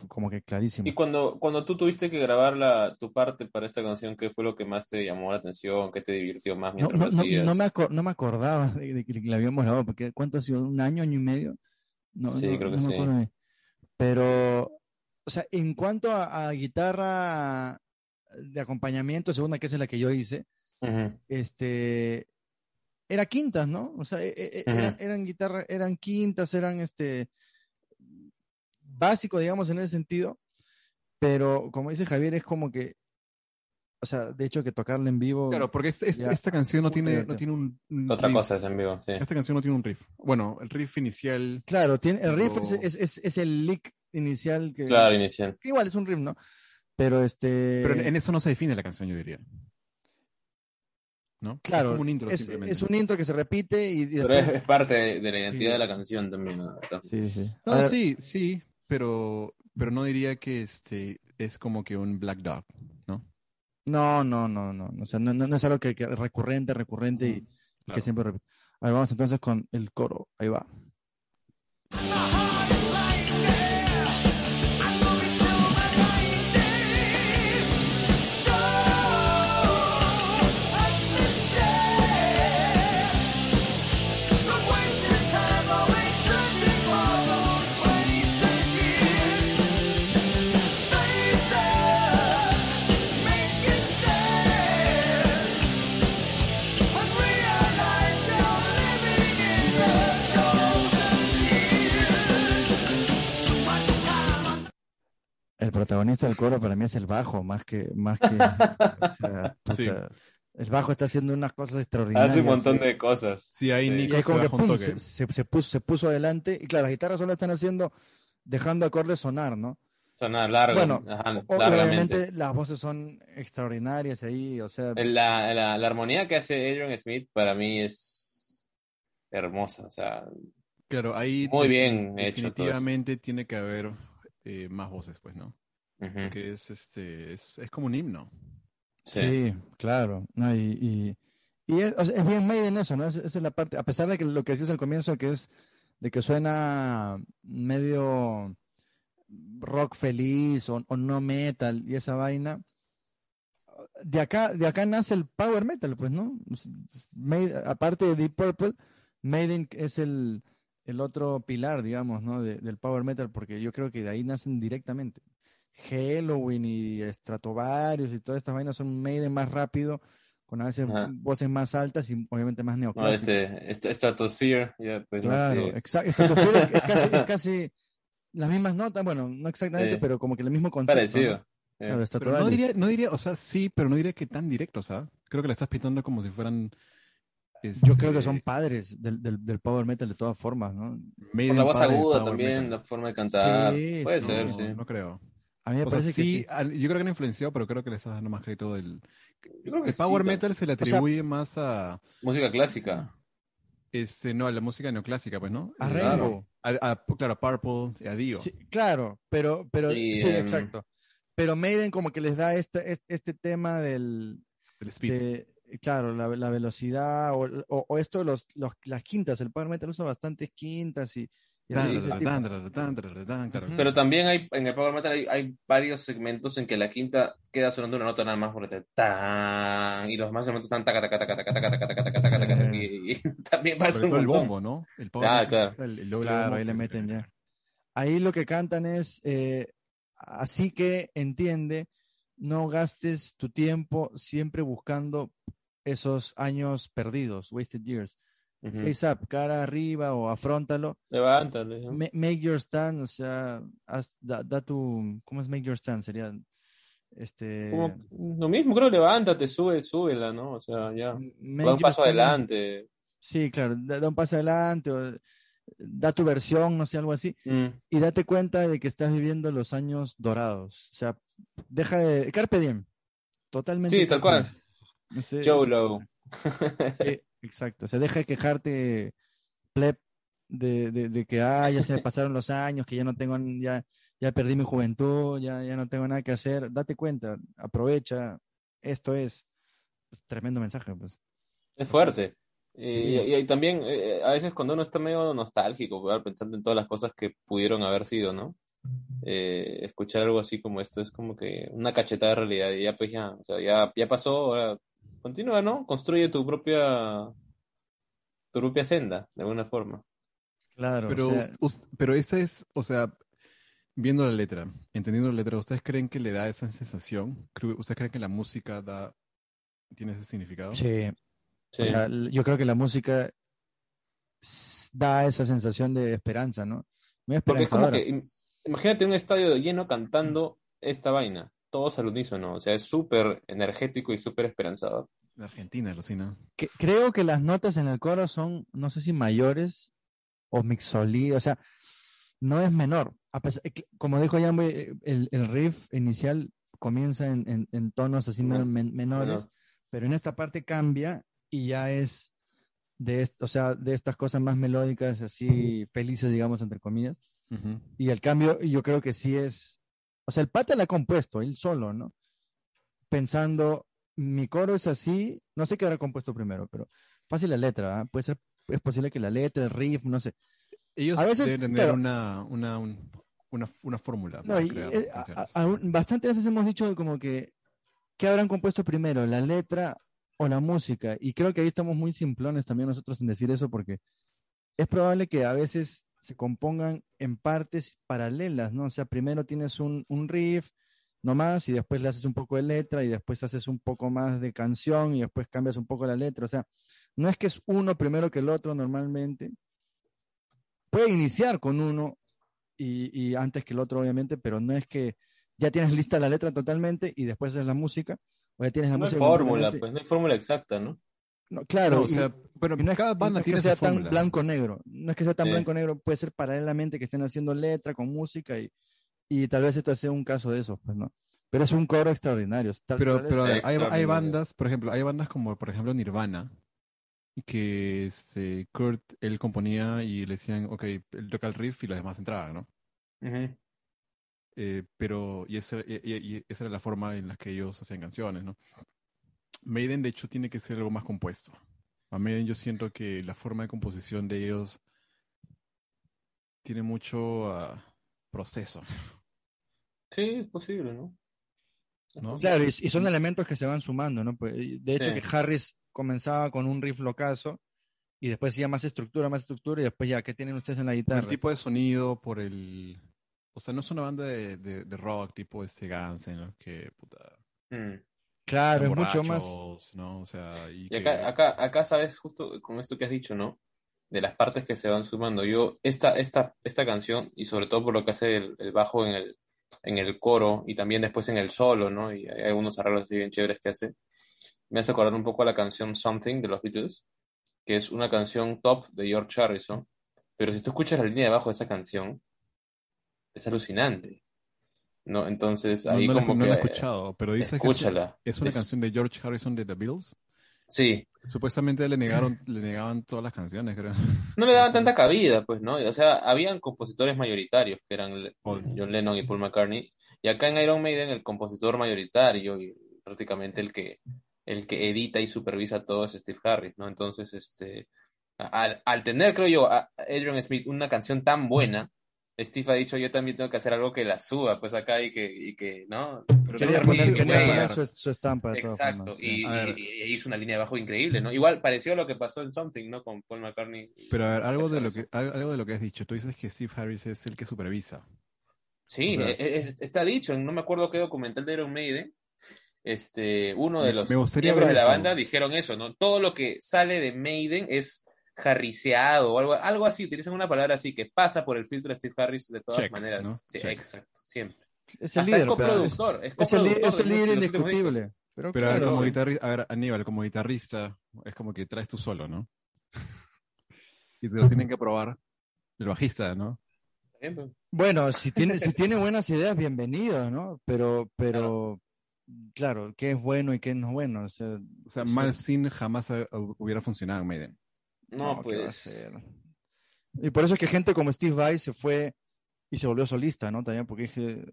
como que clarísimo. Y cuando, cuando tú tuviste que grabar la, tu parte para esta canción, ¿qué fue lo que más te llamó la atención? ¿Qué te divirtió más No, mientras no, no, hacías? no me no me acordaba de, de que la habíamos grabado, porque ¿cuánto ha sido? ¿Un año, año y medio? No, Sí, no- creo que no me sí. Pero, o sea, en cuanto a, a guitarra de acompañamiento, segunda que es la que yo hice, este, era quintas, ¿no? O sea, e- e- e- eran guitarras, eran quintas, eran este básico, digamos, en ese sentido. Pero como dice Javier, es como que, o sea, de hecho que tocarla en vivo. Claro, porque es- es- Ya. esta canción no tiene, no tiene un, un Otra riff. cosa es en vivo, sí. Esta canción no tiene un riff. Bueno, el riff inicial. Claro, tiene, el riff es, Pero- es, es- es el lick inicial que, Claro, inicial. que igual es un riff, ¿no? Pero este. Pero en, en eso no se define la canción, yo diría. ¿No? claro, Es como un intro es, simplemente. es un intro que se repite y, y Pero después- es, es parte de, la identidad Sí. de la canción también. ¿no? Sí, sí. No, sí, sí, pero, pero no diría que este es como que un Black Dog, ¿no? No, no, no, no. O sea, no, no, no es algo que, que recurrente, recurrente y que siempre repite. A ver, vamos entonces con el coro. Ahí va. Protagonista del coro para mí es el bajo, más que, más que, o sea, puta, Sí. el bajo está haciendo unas cosas extraordinarias. Hace un montón ¿sí? de cosas. Sí, ahí Nico se pum, se, se- se puso, se puso adelante. Y claro, las guitarras solo están haciendo, dejando acordes sonar, ¿no? Suena largo. Bueno, ajá, O- largamente. Obviamente las voces son extraordinarias ahí, o sea, La, la, la armonía que hace Adrian Smith para mí es hermosa. O sea, Claro, ahí Muy bien hecho definitivamente tiene que haber eh, más voces, pues, ¿no? Que es este, es, es como un himno. sí. Sí, claro. No, y, y, y es, o sea, es bien made en eso, ¿no? Es- Esa es la parte, a pesar de que lo que decías al comienzo, que es de que suena medio rock feliz o, o no metal y esa vaina, de acá, de acá nace el power metal, pues, ¿no? Made- aparte de Deep Purple, Maiden es el, el otro pilar, digamos, ¿no? De- del power metal, porque yo creo que de ahí nacen directamente. Halloween y Stratovarius y todas estas vainas son Maiden más rápido, con a veces Ajá. voces más altas y obviamente más No, neoclásicas. este, este Stratosphere, ya, pues, no, Claro, sí. exacto. Stratosphere es, es casi, es casi las mismas notas, bueno, no exactamente, Sí. pero como que el mismo concepto. ¿no? parecido. Pero no diría, no diría, o sea, sí, pero no diría que tan directo, ¿sabes? Creo que la estás pintando como si fueran. Yo creo que este, son padres del, del, del power metal de todas formas, ¿no? Maiden Por la voz aguda también, metal. la forma de cantar. Sí, Puede sí. ser, No, sí. no creo. A mí me O sea, parece que sí, yo creo que han influenciado, pero creo que le estás dando más crédito del. Yo creo que El power sí, metal se le sea- atribuye más a. Música clásica. Este, no, a la música neoclásica, pues, ¿no? A Eh, Rainbow. A, a- claro, a Purple, a Dio. Sí, claro, pero, pero Y, sí, em, exacto. Pero Maiden como que les da este, este, este tema del, El speed. de, claro, la, la velocidad o, o, o esto de los, los, las quintas, el power metal usa bastantes quintas y, Pero también hay, en el power metal hay, hay varios segmentos en que la quinta queda sonando una nota nada más porque te tan y los demás segmentos están taca taca taca taca taca taca taca taca taca taca y, y también pasa Sobre un todo el bombo, ¿no? El power Ah, claro. el- el doble Claro, bombo, ahí le meten ya. Ahí lo que cantan es, eh, así que entiende, no gastes tu tiempo siempre buscando esos años perdidos, wasted years. Face up, cara arriba o afrontalo. Levántale. ¿no? Ma- make your stand, o sea, haz- da, da tu, ¿cómo es make your stand? Sería, este, Como lo mismo, creo, levántate, sube, súbela, ¿no? O sea, ya. make Da un paso stand. adelante. Sí, claro, da, da un paso adelante, o, da tu versión, no sé, algo así, Mm. y date cuenta de que estás viviendo los años dorados. O sea, deja de, carpe diem, totalmente. Sí, tal cual. diem. Ese- YOLO. Sí, exacto. O sea, deja de quejarte, pleb, de, de, de que ah, ya se me pasaron los años, que ya no tengo, ya, ya perdí mi juventud, ya, ya no tengo nada que hacer. Date cuenta, aprovecha, esto es. Pues, tremendo mensaje, pues. Es fuerte. Y, Sí. y- y también, eh, a veces cuando uno está medio nostálgico, ¿verdad? pensando en todas las cosas que pudieron haber sido, ¿no? Eh, escuchar algo así como esto es como que una cachetada de realidad. Y ya, pues ya, o sea, ya, ya pasó, ahora continúa, ¿no? Construye tu propia, tu propia senda, de alguna forma. Claro, Pero, o sea, pero esa es, o sea, viendo la letra, entendiendo la letra, ¿ustedes creen que le da esa sensación? Creo- ¿Ustedes creen que la música da, tiene ese significado? sí, Sí. O sea, yo creo que la música da esa sensación de esperanza, ¿no? Muy Porque es como que, im- imagínate un estadio lleno cantando esta vaina, todos al unísono, o sea, es súper energético y súper esperanzador. De Argentina, Lucina. Que- creo que las notas en el coro son, no sé si mayores o mixolidas, o sea, no es menor. A pesar- eh, como dijo Jambo, eh, el, el riff inicial comienza en, en- en tonos así men- menores, Menor. pero en esta parte cambia y ya es de, est- o sea, de estas cosas más melódicas, así felices, digamos, entre comillas. Ujú. Y el cambio, yo creo que sí es, o sea, el pata la ha compuesto, él solo, ¿no? Pensando, mi coro es así, no sé qué habrá compuesto primero, pero fácil la letra, ¿ah? Puede ser, es posible que la letra, el riff, no sé. Ellos A veces, deben tener claro. una, una, un- una, una fórmula No, y, eh, a- bastantes veces hemos dicho como que, ¿qué habrán compuesto primero, la letra o la música? Y creo que ahí estamos muy simplones también nosotros en decir eso porque es probable que a veces se compongan en partes paralelas, ¿no? O sea, primero tienes un, un riff nomás y después le haces un poco de letra y después haces un poco más de canción y después cambias un poco la letra. O sea, no es que es uno primero que el otro normalmente. Puede iniciar con uno y, y antes que el otro, obviamente, pero no es que ya tienes lista la letra totalmente y después es la música, o ya tienes la No hay música. fórmula, completamente- pues, no hay fórmula exacta, ¿no? No, claro, No, o y- sea, pero y no es, cada y no banda es que tiene sea su tan blanco-negro, no es que sea tan Sí. blanco-negro, puede ser paralelamente que estén haciendo letra con música y, y tal vez esto sea un caso de eso, pues no. Pero es un coro extraordinario. tal- Pero, tal pero hay, hay bandas, por ejemplo, hay bandas como, por ejemplo, Nirvana, que este, Kurt, él componía y le decían, ok, él toca el riff y los demás entraban, ¿no? Eh, pero, y esa, y- y- y esa era la forma en la que ellos hacían canciones, ¿no? Maiden, de hecho, tiene que ser algo más compuesto. A Maiden yo siento que la forma de composición de ellos tiene mucho ah, proceso, Sí, es posible, ¿no? Es ¿no? posible. Claro, y, y son elementos que se van sumando, ¿no? Pues, de hecho Sí. que Harris comenzaba con un riff locazo y después ya más estructura, más estructura y después ya, ¿qué tienen ustedes en la Por guitarra? el tipo de sonido, por el... O sea, no es una banda de, de, de rock tipo este Guns en los que, puta, Mm. Claro, es mucho más... ¿no? O sea, y, Y que- acá, sabes, justo con esto que has dicho, ¿no? De las partes que se van sumando. Yo, esta, esta, esta canción, y sobre todo por lo que hace el, el bajo en el, en el coro y también después en el solo, ¿no? Y hay algunos arreglos así bien chéveres que hace. Me hace acordar un poco a la canción Something de los Beatles, que es una canción top de George Harrison. Pero si tú escuchas la línea de abajo de esa canción, es alucinante. ¿No? Entonces, ahí no como no que. la he escuchado, pero dice que es, una Es- canción de George Harrison de The Beatles. Sí, Supuestamente le negaron, le negaban todas las canciones, creo. no le daban tanta cabida, pues, ¿no? O sea, habían compositores mayoritarios, que eran Paul. John Lennon y Paul McCartney, y acá en Iron Maiden el compositor mayoritario y prácticamente el que, el que edita y supervisa todo es Steve Harris, ¿no? Entonces, este, al, al tener, creo yo, a Adrian Smith una canción tan buena, Steve ha dicho, yo también tengo que hacer algo que la suba, pues acá y que, y que ¿no? Pero Quería poner, su, su estampa de todas Exacto, formas. y, sí. Y- y hizo una línea de bajo increíble, ¿no? Igual pareció a lo que pasó en Something, ¿no? Con Paul McCartney. Pero a ver, algo de lo que, al- algo de lo que has dicho. Tú dices que Steve Harris es el que supervisa. Sí, O sea- e- e- está dicho, no me acuerdo qué documental de Iron Maiden. Este, uno de los miembros de la banda dijeron eso, ¿no? Todo lo que sale de Maiden es harriseado o algo, algo así, utilizan una palabra así que pasa por el filtro de Steve Harris de todas Check, maneras. ¿no? Sí, Check. exacto, siempre. Es el Hasta líder, es es, coproductor, es es coproductor es el de líder indiscutible. Pero, Pero a ver, claro, como sí. guitarrista, a ver, Aníbal, como guitarrista, es como que traes tú solo, ¿no? y te lo tienen que probar el bajista, ¿no? Bueno, si tiene, si tiene buenas ideas, bienvenido, ¿no? Pero, pero, claro, qué es bueno y qué no es bueno. O sea, O sea, eso- Malmsteen jamás hubiera funcionado en Maiden. No, ¿qué va a pues. ser? Y por eso es que gente como Steve Vai se fue y se volvió solista, ¿no? También porque dije,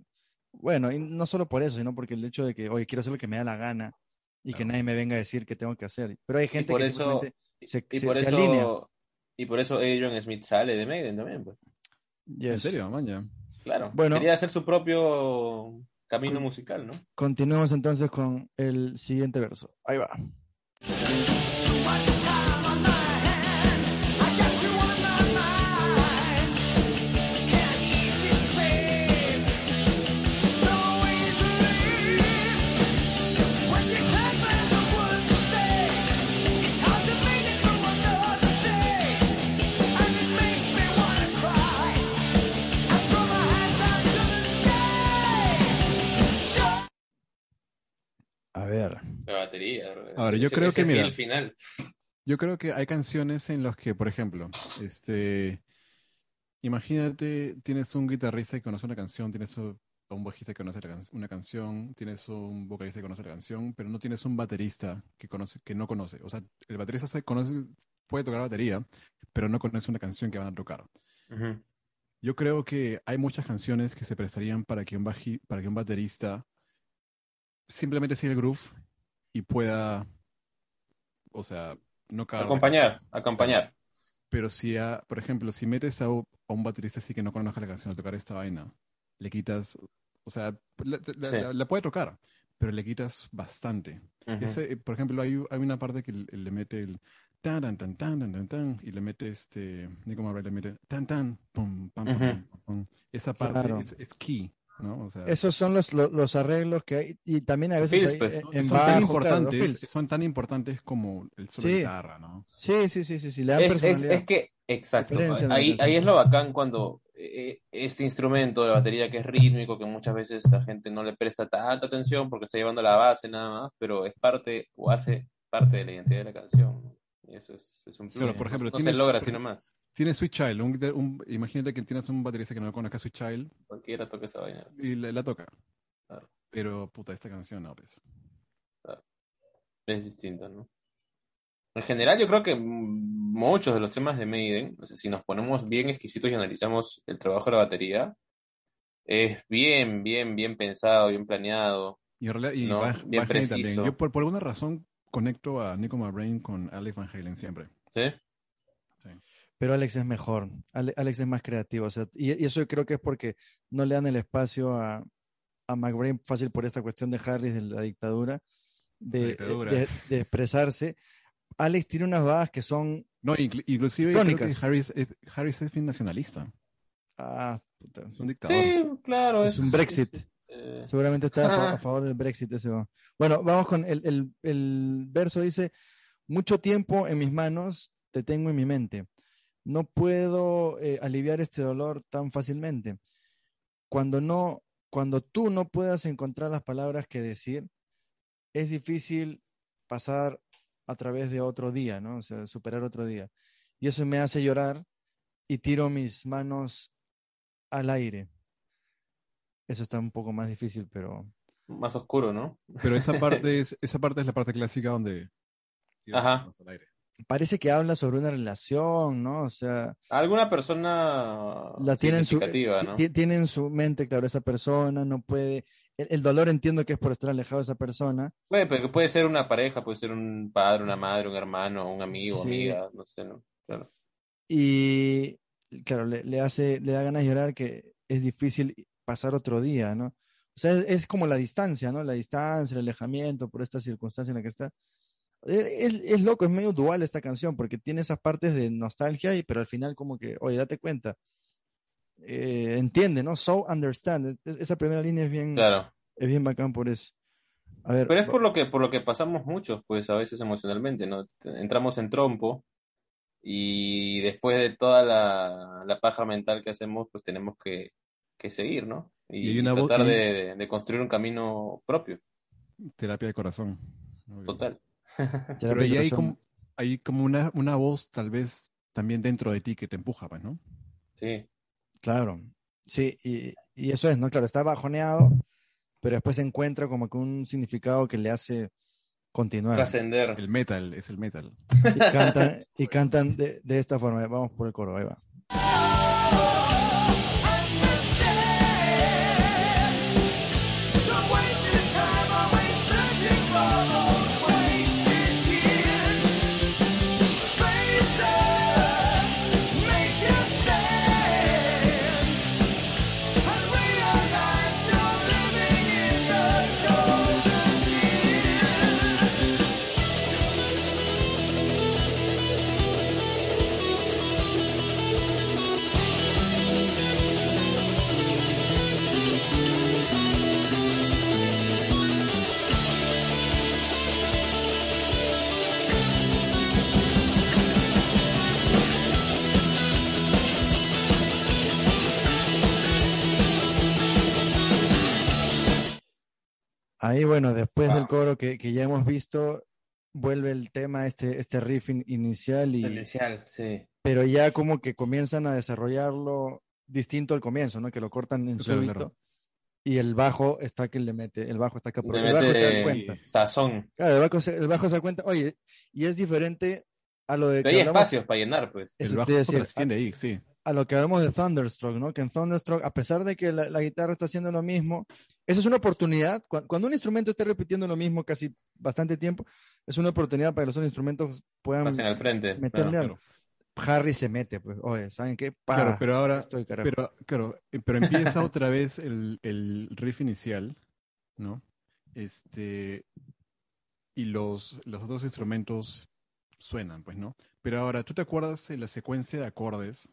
bueno, y no solo por eso, sino porque el hecho de que, oye, quiero hacer lo que me da la gana y que nadie me venga a decir qué tengo que hacer. Pero hay gente por que eso- simplemente se, Y se- por se eso. alinea. Y por eso Adrian Smith sale de Maiden también, pues. ¿En serio, maña? Claro. Bueno. Quería hacer su propio camino Con- musical, ¿no? Continuemos entonces con el siguiente verso. Ahí va. Ahora, yo Ese- creo ese que, mira, final. Yo creo que hay canciones en las que, por ejemplo, este, imagínate, tienes un guitarrista que conoce una canción, tienes un bajista que conoce una canción, tienes un vocalista que conoce la canción, pero no tienes un baterista que conoce, que no conoce. O sea, el baterista se conoce, puede tocar batería, pero no conoce una canción que van a tocar. Ujú. Yo creo que hay muchas canciones que se prestarían para que un baji- para que un baterista simplemente siga el groove y pueda, o sea, no Acompañar, canción. acompañar. Pero si, a- por ejemplo, si metes a, a un baterista así que no conozca la canción a tocar esta vaina, le quitas, o sea, la, la- Sí. la- la puede tocar, pero le quitas bastante. Ujú. Ese, eh, por ejemplo, hay, hay una parte que le, le mete el tan tan tan tan tan tan tan y le mete este Nico Marray le mete tan tan pum pam pam, Ujú. pam, pam. esa parte Claro. es, es key, ¿no? O sea, Esos son los, los, los arreglos que hay. Y también a veces Feels, hay, pues, eh, son, en son tan bajo, importantes, feels. son tan importantes como el solo Sí. de guitarra, ¿no? Sí, sí, sí, sí, sí, le Es, es, personalidad. es que, exacto, ahí, ahí es lo bacán cuando eh, este instrumento, la batería que es rítmico, que muchas veces la gente no le presta tanta atención porque está llevando la base nada más, pero es parte o hace parte de la identidad de la canción. Y eso es, es un plus. Por No- ejemplo, no, se logra por así nomás. Tienes Sweet Child, un imagínate que tienes un baterista que no conozca Sweet Child Cualquiera toca esa vaina. y la, la toca. Claro. Pero, puta, esta canción no, pues. Es distinto, ¿no? En general, yo creo que muchos de los temas de Maiden, o sea, si nos ponemos bien exquisitos y analizamos el trabajo de la batería, es bien, bien, bien pensado, bien planeado. Y, en realidad- y No, Van, bien Van Halen también. preciso. Yo por, por alguna razón conecto a Nico McBrain con Alex Van Halen siempre. ¿Sí? Sí. Pero Alex es mejor. Ale- Alex es más creativo. O sea, y, y eso yo creo que es porque no le dan el espacio a, a McBrain fácil por esta cuestión de Harris, de la dictadura, de, La dictadura. de- de expresarse. Alex tiene unas bajas que son. No, inclu- inclusive creo que. Harris es, Harris es bien nacionalista. Ah, puta, Es un dictador. Sí, claro. es un Brexit. eh, Seguramente está a, a favor del Brexit ese. Bueno, vamos con el, el- el verso dice, mucho tiempo en mis manos te tengo en mi mente. No puedo eh, aliviar este dolor tan fácilmente. Cuando no, cuando tú no puedas encontrar las palabras que decir, es difícil pasar a través de otro día, ¿no? O sea, superar otro día. Y eso me hace llorar y tiro mis manos al aire. Eso está un poco más difícil, pero más oscuro, ¿no? Pero esa parte es, esa parte es la parte clásica donde tiras Ajá. manos al aire. Parece que habla sobre una relación, ¿no? O sea, Alguna persona la tiene en su, significativa, ¿no? ti- tiene en su mente, claro, esa persona no puede. El, el dolor entiendo que es por estar alejado de esa persona. Puede, pero puede ser una pareja, puede ser un padre, una madre, un hermano, un amigo, Sí. amiga, no sé, ¿no? Claro. Y claro, le, le hace, le da ganas de llorar que es difícil pasar otro día, ¿no? O sea, es, es como la distancia, ¿no? La distancia, el alejamiento por esta circunstancia en la que está. E- Es, es loco, es medio dual esta canción, porque tiene esas partes de nostalgia, y, pero al final como que, oye, date cuenta. Eh, entiende, ¿no? So understand. Es- es- esa primera línea es bien, Claro. es bien bacán por eso. A ver, Pero es por lo que, por lo que pasamos muchos, pues a veces emocionalmente, ¿no? Entramos en trompo y después de toda la, la paja mental que hacemos, pues tenemos que, que seguir, ¿no? Y, Y tratar y- de, de construir un camino propio, Terapia de corazón. total. Pero ahí hay como, hay como una, una voz tal vez también dentro de ti que te empuja, pues, ¿no? Sí, Claro, sí, y, y eso es, ¿no? Claro, está bajoneado, pero después encuentra como que un significado que le hace continuar. trascender. El metal, es el metal. Y cantan, y cantan de, de esta forma. Vamos por el coro, ahí va. Ahí, bueno, después del coro que, que ya hemos visto, vuelve el tema, este, este riff in- inicial, y, Inicial, sí. pero ya como que comienzan a desarrollarlo distinto al comienzo, ¿no? Que lo cortan en Claro, súbito. claro. Y el bajo está que le mete, el bajo está acá, porque el bajo se da cuenta. sazón. Claro, el bajo, se, el bajo se da cuenta, oye, y es diferente a lo de Pero que hay hablamos, espacios para llenar, pues. El bajo decir, ahí, sí. A lo que hablamos de Thunderstruck, ¿no? Que en Thunderstruck, a pesar de que la, la guitarra está haciendo lo mismo, esa es una oportunidad. Cu- Cuando un instrumento está repitiendo lo mismo casi bastante tiempo, es una oportunidad para que los otros instrumentos puedan. Pasen al frente. meterle claro. algo. Harry se mete, pues, oye, ¿saben qué? Pa, Claro, pero ahora, estoy, pero, claro, eh, pero empieza otra vez el, el riff inicial, ¿no? Este, y los, los otros instrumentos suenan, pues, ¿no? Pero ahora, ¿tú te acuerdas de la secuencia de acordes?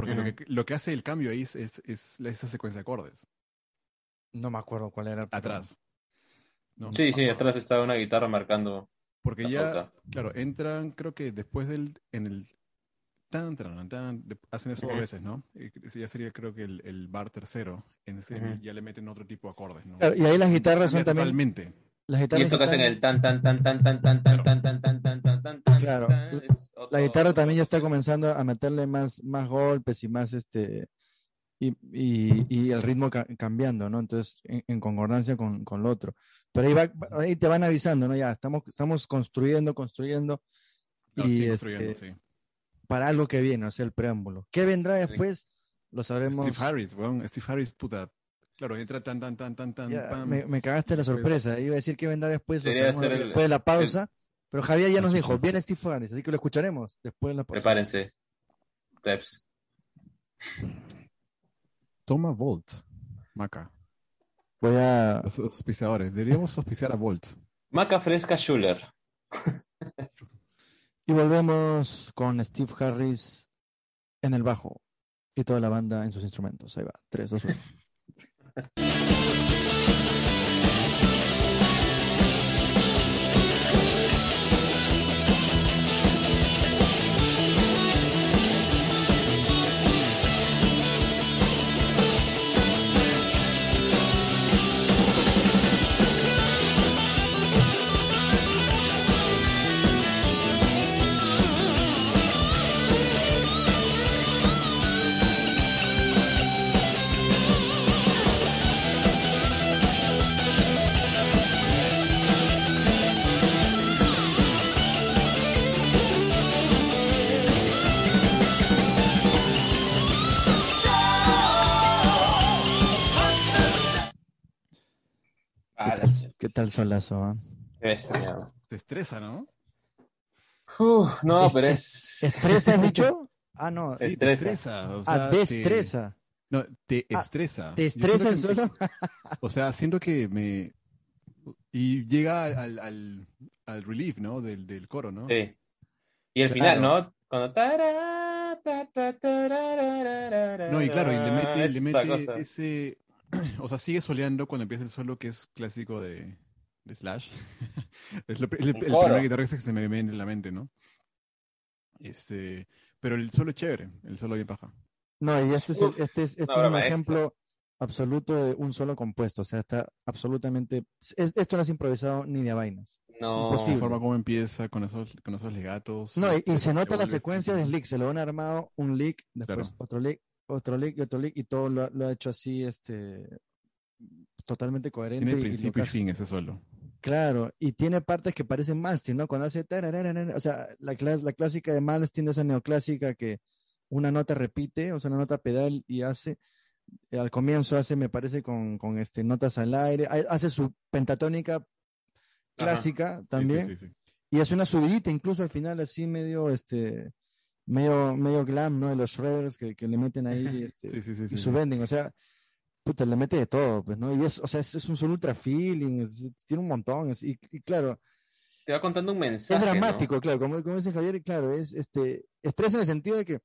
Porque lo, que, lo que hace el cambio ahí es, es, esa secuencia de acordes, No me acuerdo cuál era. atrás. ¿no? Sí, sí, atrás está una guitarra marcando Porque la ya, pauta. claro, entran, creo que después del, en el, tan, tan, tan, hacen eso dos Ujú. veces, ¿no? Eh, Ya sería, creo que el, el bar tercero, en ese ya le meten otro tipo de acordes, ¿no? Y ahí las guitarras son también. Totalmente. Las Y esto que hacen el tan tan tan tan tan tan tan tan tan tan tan tan tan tan Claro. tan, es La guitarra también ya está comenzando a meterle más, más golpes y más este y, y- y el ritmo ca- cambiando, ¿no? Entonces, en, en concordancia con, con lo otro. Pero ahí, va, ahí te van avisando, ¿no? Ya estamos, estamos construyendo, construyendo Claro, y sí, este, construyendo, sí. para algo que viene, o sea, el preámbulo. ¿Qué vendrá después? Lo sabremos. Steve Harris, weón, Steve Harris, puta. Claro, entra tan, tan, tan, tan, tan, Ya, me, me cagaste la sorpresa. Iba a decir que vendrá después, después de la pausa. Pero Javier ya nos dijo, viene Steve Harris, así que lo escucharemos después de la pausa. Prepárense. Peps. Toma Volt, Maca. Voy a, Los auspiciadores. Deberíamos auspiciar a Volt. Maca fresca Schuller. Y volvemos con Steve Harris en el bajo y toda la banda en sus instrumentos. Ahí va, 3, 2, 1. Ah, ¿Qué tal, qué tal solazo? ah? Te estresa, ¿no? Uf, no, Es- pero es. ¿Estresa has dicho? Ah, no. Sí, te Estresa. o Ah, sea, te-. No, te Ah, estresa. ¿Te estresa el solo? O sea, siento que me... Y llega al, al, al relief, ¿no? Del, del coro, ¿no? Sí. Y el Claro. final, ¿no? Cuando. tará, No, y claro, y le mete, le mete ese... O sea, sigue soleando cuando empieza el solo que es clásico de, de Slash. es lo- el, el Un primer guitarrista que se me viene en la mente, ¿no? Este... Pero el solo es chévere, el solo bien paja. No, y este es, el- Uf, este es, este es un ejemplo absoluto de un solo compuesto. O sea, está absolutamente. es- esto no es improvisado ni de vainas. No. La Imposible. forma como empieza con esos, con esos legatos. No, y, y se nota la secuencia de lick. Se lo han armado un lick, después Claro. otro lick, otro lick y otro lick, y todo lo, ha- lo ha hecho así, este totalmente coherente. Tiene principio y fin ese solo. Claro, y tiene partes que parecen Malmsteen, ¿no? Cuando hace o sea, la, clas- la clásica de Malmsteen, esa neoclásica que una nota repite, o sea, una nota pedal y hace, eh, al comienzo hace, me parece, con, con este, notas al aire, ha- hace su pentatónica clásica Sí, sí, también, sí, sí. y hace una subidita incluso al final, así medio, este, medio, medio glam, ¿no? De los shredders que, que le meten ahí, este, Sí, sí, sí, y sí, su sí. bending, o sea, puta, le mete de todo, pues, ¿no? Y es, o sea, es, es un solo ultra feeling, es- tiene un montón, es- y, y claro, Te va contando un es mensaje. ¿no? dramático, claro, como, como dice Javier, claro, es este, estrés en el sentido de que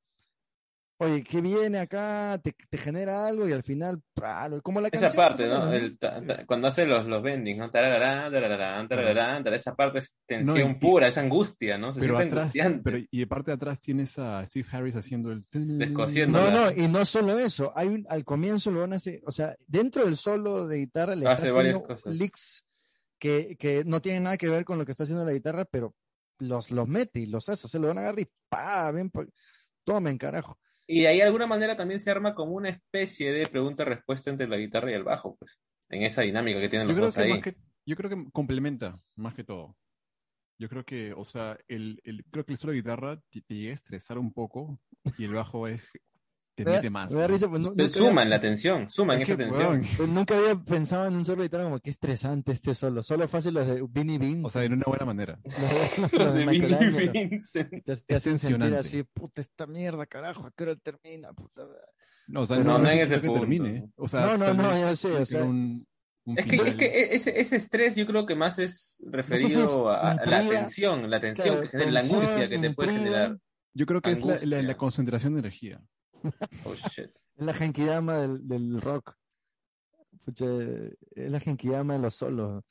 oye, ¿qué viene acá? Te, te genera algo y al final, ¡pra! como la Esa parte, ¿no? El ta- ta- cuando hace los, los bendings, ¿no? Tarararán, tarararán, tarararán, tararán, esa parte es tensión No, y- pura, es angustia, ¿no? Se Pero siente atrás, angustiante. pero, y de parte de atrás tienes a Steve Harris haciendo el... Descosiendo. No, no, y no solo eso, hay un, al comienzo lo van a hacer, o sea, dentro del solo de guitarra le Hace está varias haciendo cosas. licks que, que no tienen nada que ver con lo que está haciendo la guitarra, pero los, los mete y los hace, se lo van a agarrar y pa, ven, tomen carajo. Y de ahí de alguna manera también se arma como una especie de pregunta-respuesta entre la guitarra y el bajo, pues, en esa dinámica que tienen los dos ahí. que, yo creo que complementa más que todo. Yo creo que, o sea, el, el, creo que el solo de guitarra te, te llega a estresar un poco y el bajo es pues, Suman había- la tensión, suman Es esa weón, pues, nunca había pensado en un solo guitarra como que estresante este solo, solo fácil los de Vinnie Beans. O sea, en una buena manera. los de, los de de. Vincent. Te, hacen sentir así, puta, esta mierda, carajo, ¿a qué hora termina? Puta? No, o sea, no, no, no, en ese punto. termine. O sea, No, no, no, ya sé, o sea, un, un Es que, es que ese, ese estrés yo creo que más es referido es a, a la tensión, la tensión claro, que genera, la angustia que te puede generar. Yo creo que es la, la- angustia. la concentración de energía. Oh, shit. Es la genkidama del, del rock. Pucha, es la genkidama de los solos.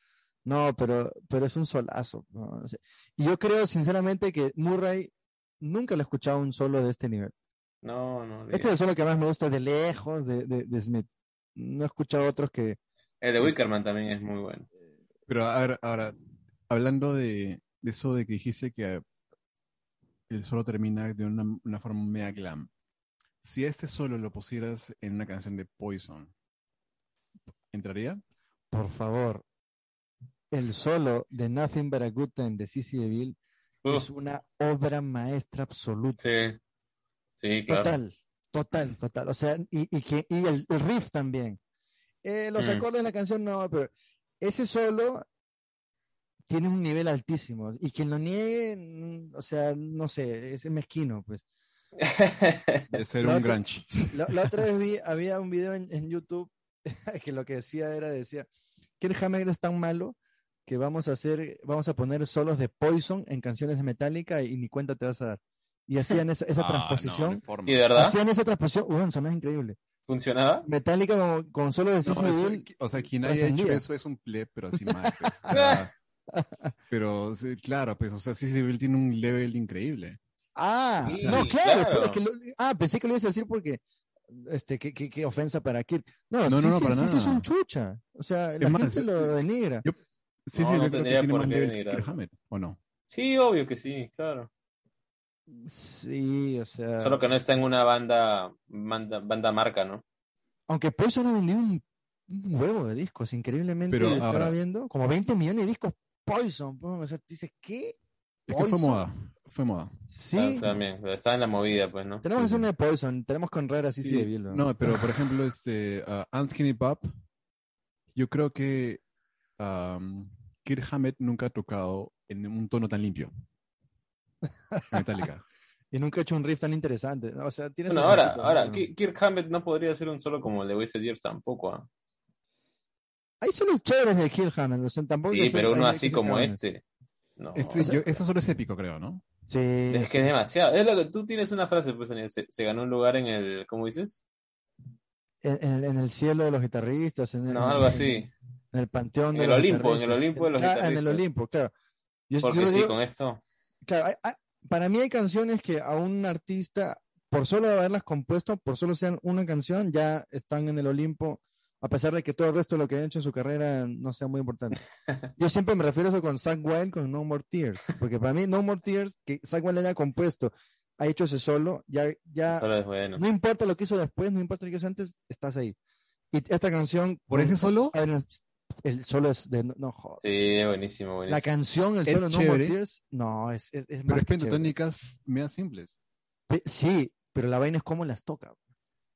No, pero, pero es un solazo. y yo creo sinceramente que Murray nunca le he escuchado un solo de este nivel. No, no. Este es el solo que más me gusta de lejos de, de, de Smith. No he escuchado otros que... El de Wickerman también es muy bueno. Pero a ver, ahora, hablando de, de eso de que dijiste que el solo termina de una, una forma mega glam. Si este solo lo pusieras en una canción de Poison, ¿entraría? Por favor, el solo de Nothing But a Good Time de DeVille es una obra maestra absoluta. sí. Sí, claro. Total, total, total. O sea, y, y que, y el, el riff también. Eh, los Mm. acordes de la canción no, pero ese solo tiene un nivel altísimo. Y quien lo niegue, mm, o sea, no sé, es mezquino, pues. De ser La un grunge. La, la otra vez vi, había un video en, en YouTube que lo que decía era, decía, Kirk Hammett es tan malo que vamos a hacer, vamos a poner solos de Poison en canciones de Metallica y, ni cuenta te vas a dar. Y hacían esa, esa Ah, no, transposición. de forma. ¿Y de verdad? Hacían esa transposición, bueno, sonaba increíble. ¿Funcionaba? Metallica con, con solo de No, eso- o sea, quien haya hecho eso es un pleb, pero así mal. pues, o sea, pero sí, claro, pues, o sea, sí, Bill tiene un level increíble. Ah, Sí, no, claro. claro. pero es que lo- ah, pensé que lo ibas a decir porque, este, qué, qué, qué ofensa para Kirk. No, No, sí, no, no, sí, para sí, sí, es nada. un chucha. O sea, la más, gente yo- lo denigra. yo- Sí, No, sí, no yo creo que tendría tiene por más qué level que Hammett, ¿o no? Sí, obvio que sí, claro. Sí, o sea. Solo que no está en una banda, banda, banda marca, ¿no? Aunque Poison ha vendido un, un huevo de discos, increíblemente Pero estaba ahora- viendo, como 20 millones de discos Poison. O sea, tú dices, ¿qué? Es que fue moda, fue moda. Sí. Ah, también, pero está en la movida, pues, ¿no? Tenemos que Sí, hacer una de Poison, tenemos que honrar así sí, Sí, de Bill, ¿no? No, pero por ejemplo, este, uh, Unskinny Pop, yo creo que um, Kirk Hammett nunca ha tocado en un tono tan limpio. Metallica. Y nunca he hecho un riff tan interesante. ¿no? O sea, tiene Bueno, ahora, ahora, Kirk Hammett no podría hacer un solo como el de Wasted Years tampoco, ¿ah? Hay solos chéveres de Kirk Hammett, o sea, tampoco Sí, ser- pero uno así ser como cabrones. este. No. Este, o sea- yo- este solo es épico, creo, ¿no? Sí. Es que es demasiado. Es lo que tú tienes una frase, pues, Daniel, se, se ganó un lugar en el, ¿cómo dices? En, en- en el cielo de los guitarristas. En, No, en- algo en- así. En el panteón En de el los Olimpo, en el. Olimpo de los Claro, En el guitarristas. Olimpo, claro. Yo, Porque yo sí, digo- con esto. claro, hay- hay- para mí hay canciones que a un artista, por solo haberlas compuesto, por solo sean una canción, ya están en el Olimpo, a pesar de que todo el resto de lo que han hecho en su carrera no sea muy importante. Yo siempre me refiero a eso con Zack Wild, con No More Tears, porque para mí No More Tears, que Zack Wild haya compuesto, ha hecho ese solo, ya, ya Solo es bueno. no importa lo que hizo después, no importa lo que hizo antes, estás ahí. Y esta canción. ¿Por ese solo? El solo es de. No, joder. Sí, es buenísimo, La buenísimo. canción, el solo No More. Tears, no, es, es, es Pero más es pentatónicas medio simples. Sí, pero la vaina es cómo las toca.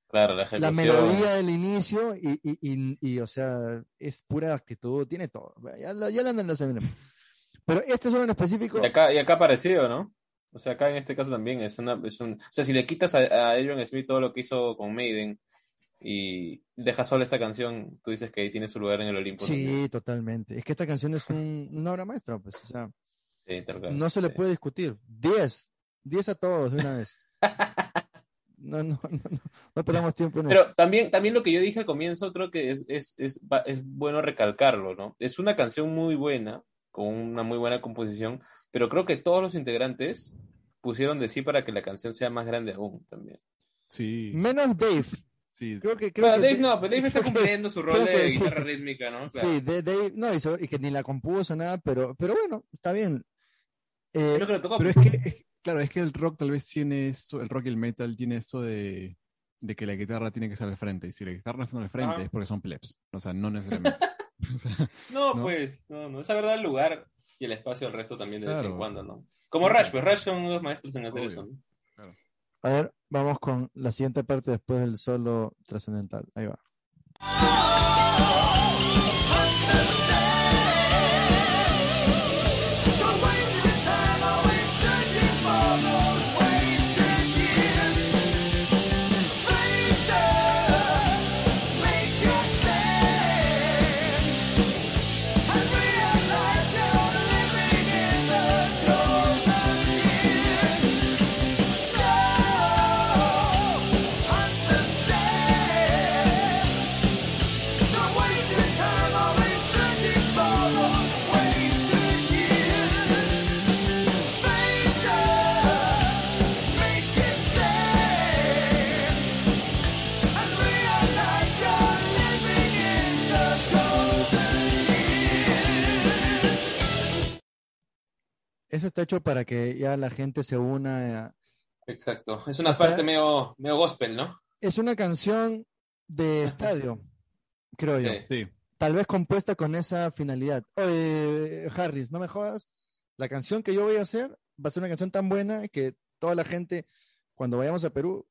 Claro, la La melodía del inicio y, y, y, y, o sea, es pura actitud, tiene todo. Ya, la- ya la andan Pero este solo en específico, Y acá, y acá parecido, ¿no? O sea, acá en este caso también es una, es un, o sea, si le quitas a, a Adrian Smith todo lo que hizo con Maiden y dejas solo esta canción, tú dices que ahí tiene su lugar en el Olimpo. sí, totalmente. Es que esta canción es un- una obra maestra, pues, o sea, Sí, no se le puede discutir. 10, 10 a todos de una vez. no, no, no, no perdamos tiempo. En Pero también, también lo que yo dije al comienzo creo que es, es, es, es bueno recalcarlo, ¿no? Es una canción muy buena, con una muy buena composición, pero creo que todos los integrantes pusieron de sí para que la canción sea más grande aún también. Sí. Menos Dave. Sí. Creo que, creo bueno, que Dave no, pero Dave está cumpliendo su rol de guitarra rítmica, ¿no? O sí, Dave, no, y, y, que ni la compuso nada, pero, pero bueno, está bien. Eh, pero, que pero es que Claro, es que el rock tal vez tiene esto, el rock y el metal tiene esto de, de que la guitarra tiene que estar al frente. Y si la guitarra no está al frente ah. es porque son plebs. O sea, no necesariamente. no, pues, no, no. Es la verdad el lugar y el espacio al resto también de vez en cuando, ¿no? Como Rush, pues Rush son los maestros en hacer Obvio. eso. A ver, vamos con la siguiente parte después del solo trascendental. Ahí va. eso está hecho para que ya la gente se una. Eh, Exacto. Es una parte medio, gospel, ¿no? Es una canción de estadio, creo yo. Sí. sí. Tal vez compuesta con esa finalidad. Oye, Harris, no me jodas. La canción que yo voy a hacer va a ser una canción tan buena que toda la gente, cuando vayamos a Perú,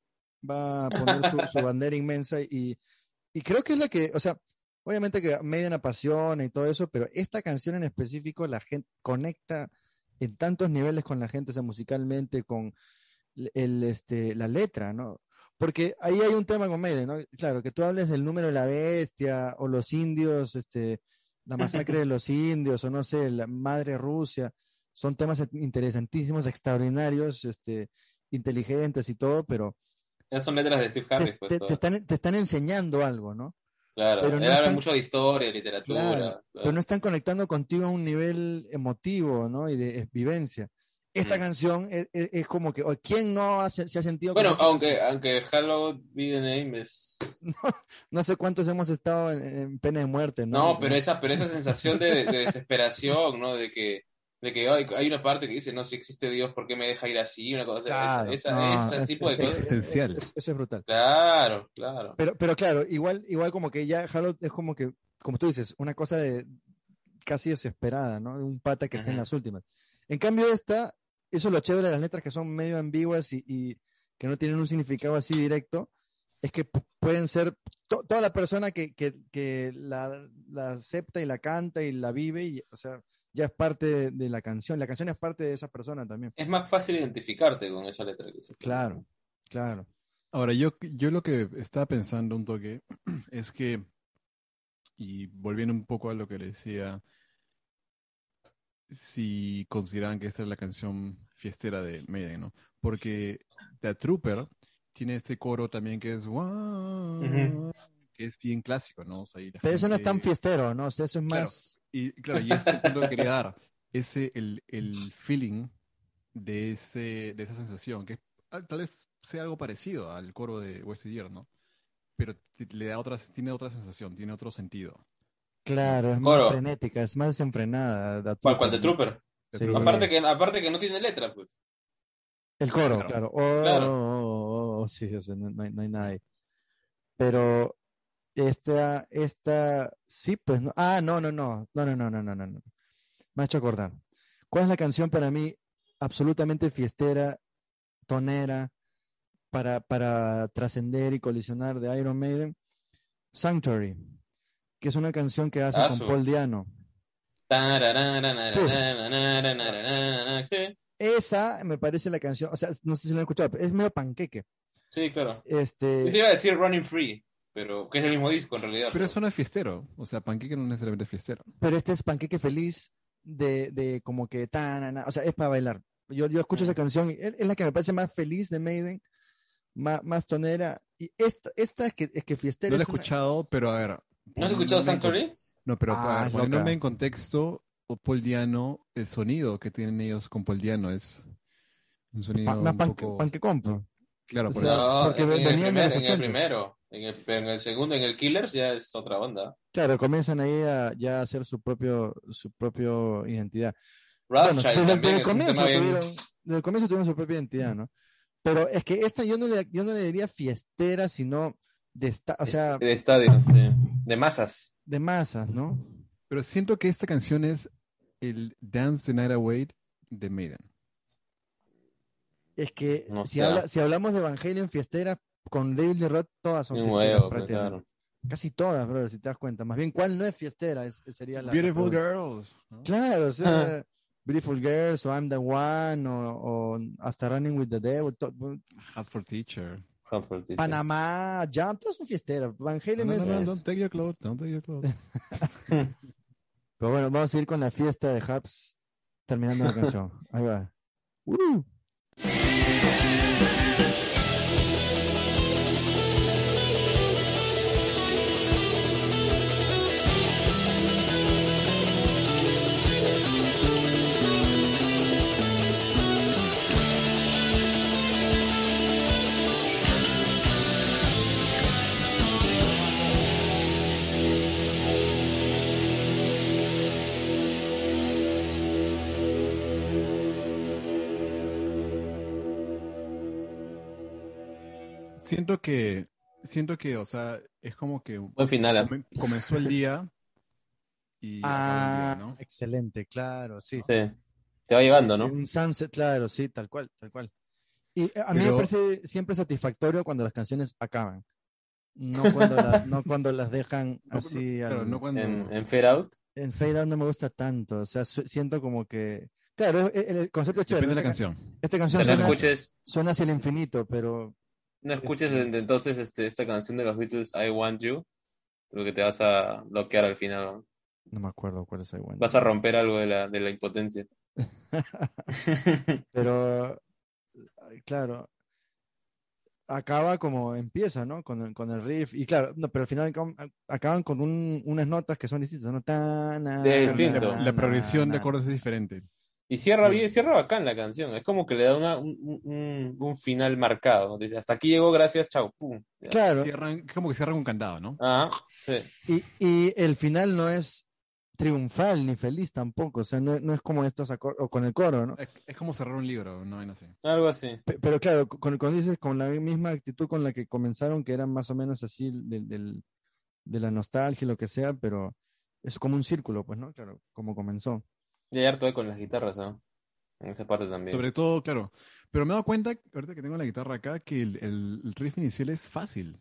va a poner su, bandera inmensa y, y creo que es la que, o sea, obviamente que Median pasión y todo eso, pero esta canción en específico la gente conecta en tantos niveles con la gente, o sea, musicalmente, con el, este, la letra, ¿no? Porque ahí hay un tema con Maiden, ¿no? Claro, que tú hables del número de la bestia o los indios, este, la masacre de los indios o no sé, la madre Rusia, son temas interesantísimos, extraordinarios, este, inteligentes y todo, pero... Ya son letras de Steve Harris. Pues, te, están, te están enseñando algo, ¿no? Claro, pero no están... habla mucho de historia, literatura. Claro, claro. Pero no están conectando contigo a un nivel emotivo, ¿no? Y de vivencia. Esta mm. canción es, es, es, como que, ¿quién no ha, se ha sentido? Bueno, aunque, aunque Hello Be the Name es... No, no sé cuántos hemos estado en, en, pena de muerte, ¿no? No, pero esa, pero esa sensación de, de desesperación, ¿no? De que de que hay, hay una parte que dice, no, si existe Dios, ¿por qué me deja ir así? Una cosa, claro, ese tipo de es, cosas. Existencial. Eso, eso es brutal. Claro, claro. Pero, pero claro, igual, igual como que ya Harold es como que, como tú dices, una cosa de casi desesperada, ¿no? Un pata que Ajá. está en las últimas. En cambio, esta, eso es lo chévere de las letras que son medio ambiguas y, que no tienen un significado así directo, es que pueden ser toda la persona que, que, la, la, acepta y la canta y la vive, y, o sea, ya es parte de la canción. La canción es parte de esa persona también. Es más fácil identificarte con esa letra que se Claro, claro. Ahora, yo, yo lo que estaba pensando un toque es que, y volviendo un poco a lo que le decía, si consideran que esta es la canción fiestera de Maiden, ¿no? Porque The Trooper tiene este coro también que es... Uh que es bien clásico, ¿no? O sea, Pero gente... eso no es tan fiestero, ¿no? O sea, eso es más... Claro, y claro, y ese punto que quería dar, ese, el, el feeling de, ese, de esa sensación, que tal vez sea algo parecido al coro de West Year, ¿no? Pero le da otra, tiene otra sensación, tiene otro sentido. Claro, es más frenética, es más desenfrenada. ¿Cuál, de Trooper? Sí, aparte, que, aparte que no tiene letra, pues. El coro, claro. claro. Oh, claro. Oh, oh, sí, o sea, no, no, hay, no, hay, nadie. Pero esta, esta, sí, pues no. Ah, no, no, no, no, no, no, no, no, no, no. Me ha hecho acordar. ¿Cuál es la canción para mí absolutamente fiestera, tonera, para, para trascender y colisionar de Iron Maiden? Sanctuary, que es una canción que hace con Paul Diano. Esa me parece la canción, o sea, no sé si la han escuchado, pero es medio panqueque. Sí, claro. Este... Yo te iba a decir Running Free pero que es el mismo disco en realidad. Pero eso no es fiestero. O sea, panqueque no es necesariamente fiestero. pero este es Panqueque Feliz de, de como que tan, o sea, es para bailar. Yo, yo escucho esa Mm. canción, y es, es la que me parece más feliz de Maiden, más, más tonera. Y esta, esta es que, es que fiestera. No lo he una- escuchado, pero a ver. ¿No has escuchado Sanctuary? No, pero Ah, ver, poniéndome en contexto, o Paul Diano, el sonido que tienen ellos con Paul Diano es un sonido pa- más un pan, poco... pan que compro. Claro, o por sea, eso. No, porque en, en el venían de primer- los en el 80. primero. En el, pero en el segundo, en el Killers, ya es otra onda. Claro, comienzan ahí a ya a hacer su propio, su propio identidad. Bueno, desde, el- desde comienzo bien- tuvieron, desde el comienzo tuvieron su propia identidad, ¿no? Pero es que esta yo no le, yo no le diría fiestera, sino de esta, o sea, de estadio, sí. De masas. de masas, ¿no? Pero siento que esta canción es el Dance the Night Away de Maiden. Es que No si, habla- si hablamos de Evangelion fiestera, con David Lee Roth todas son fiesteras huevo, prácticamente. claro. Casi todas, brother, si te das cuenta. Más bien, ¿cuál no es fiestera? Es, sería la, Beautiful. Girls. ¿no? Claro, o sea, Ajá. Beautiful Girls o I'm the One o, o hasta Running with the Devil. for Teacher. Comfort. Panamá, Jump, todos son fiesteras. Van No, Halen no, es- no, no, es- don't take your clothes, don't take your clothes. Pero bueno, vamos a ir con la fiesta de Hubs terminando la canción. Ahí va. ¡Uh! Siento que, siento que, o sea, es como que Buen final. ¿eh? come- comenzó el día y Ah, día, ¿no? excelente, claro, sí. Sí. Te va llevando, Sí, ¿no? Un sunset, claro, sí, tal cual, tal cual. Y eh, a mí me Pero- parece siempre satisfactorio cuando las canciones acaban. No cuando, las, no cuando las dejan No, así claro, al- no cuando... En, en Fade Out. en fade out no me gusta tanto. O sea, siento como que. Claro, el, el concepto es chévere. Depende de la canción. Esta canción No suena, escuches, suena hacia el infinito, pero no escuches Este- entonces este, esta canción de los Beatles, I Want You. Creo que te vas a bloquear al final. ¿no? no me acuerdo cuál es el bueno. Vas a romper algo de la, de la impotencia. Pero, claro, acaba como empieza, ¿no? Con el, con el riff. Y claro, no, pero al final acab- acaban con un- unas notas que son distintas, ¿no? Tan, na, Es distinto. na, La progresión na, de acordes es diferente. Y cierra Sí. bien, cierra bacán la canción. Es como que le da una, un, un- un final marcado. hasta aquí llegó, gracias, chao. Pum. Ya. Claro, Cierran, es como que cierran un candado, ¿no? Ajá, sí. y, y el final no es triunfal ni feliz tampoco, o sea, no, no es como estos o con el coro, ¿no? Es, es como cerrar un libro, no vaina así. Algo así. Pe- Pero claro, con, con dices con la misma actitud con la que comenzaron, que era más o menos así del, del- de la nostalgia y lo que sea, pero es como un círculo, pues, ¿no? Claro, como comenzó. Y hay harto con las guitarras, ¿no? En esa parte también. Sobre todo, claro. Pero me he dado cuenta, ahorita que tengo la guitarra acá, que el, el- el riff inicial es fácil.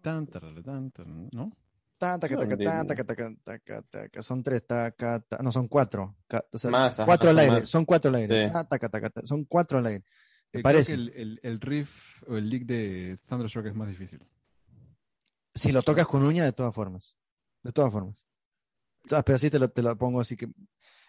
Tan, tarara, tan, tan, ¿no? Ta, taca, taca, taca, taca, taca, taca, son tres, taca, ta- no, son cuatro. o sea, Más, ajá, cuatro al son aire, más. son cuatro al aire. Sí. Ta, taca, taca, ta- son cuatro al aire. Me Eh, creo parece. que el, el- el riff o el lick de Thunderstroke es más difícil. Si lo tocas con uña, de todas formas. De todas formas. Sea, pero así te lo, te lo pongo así que.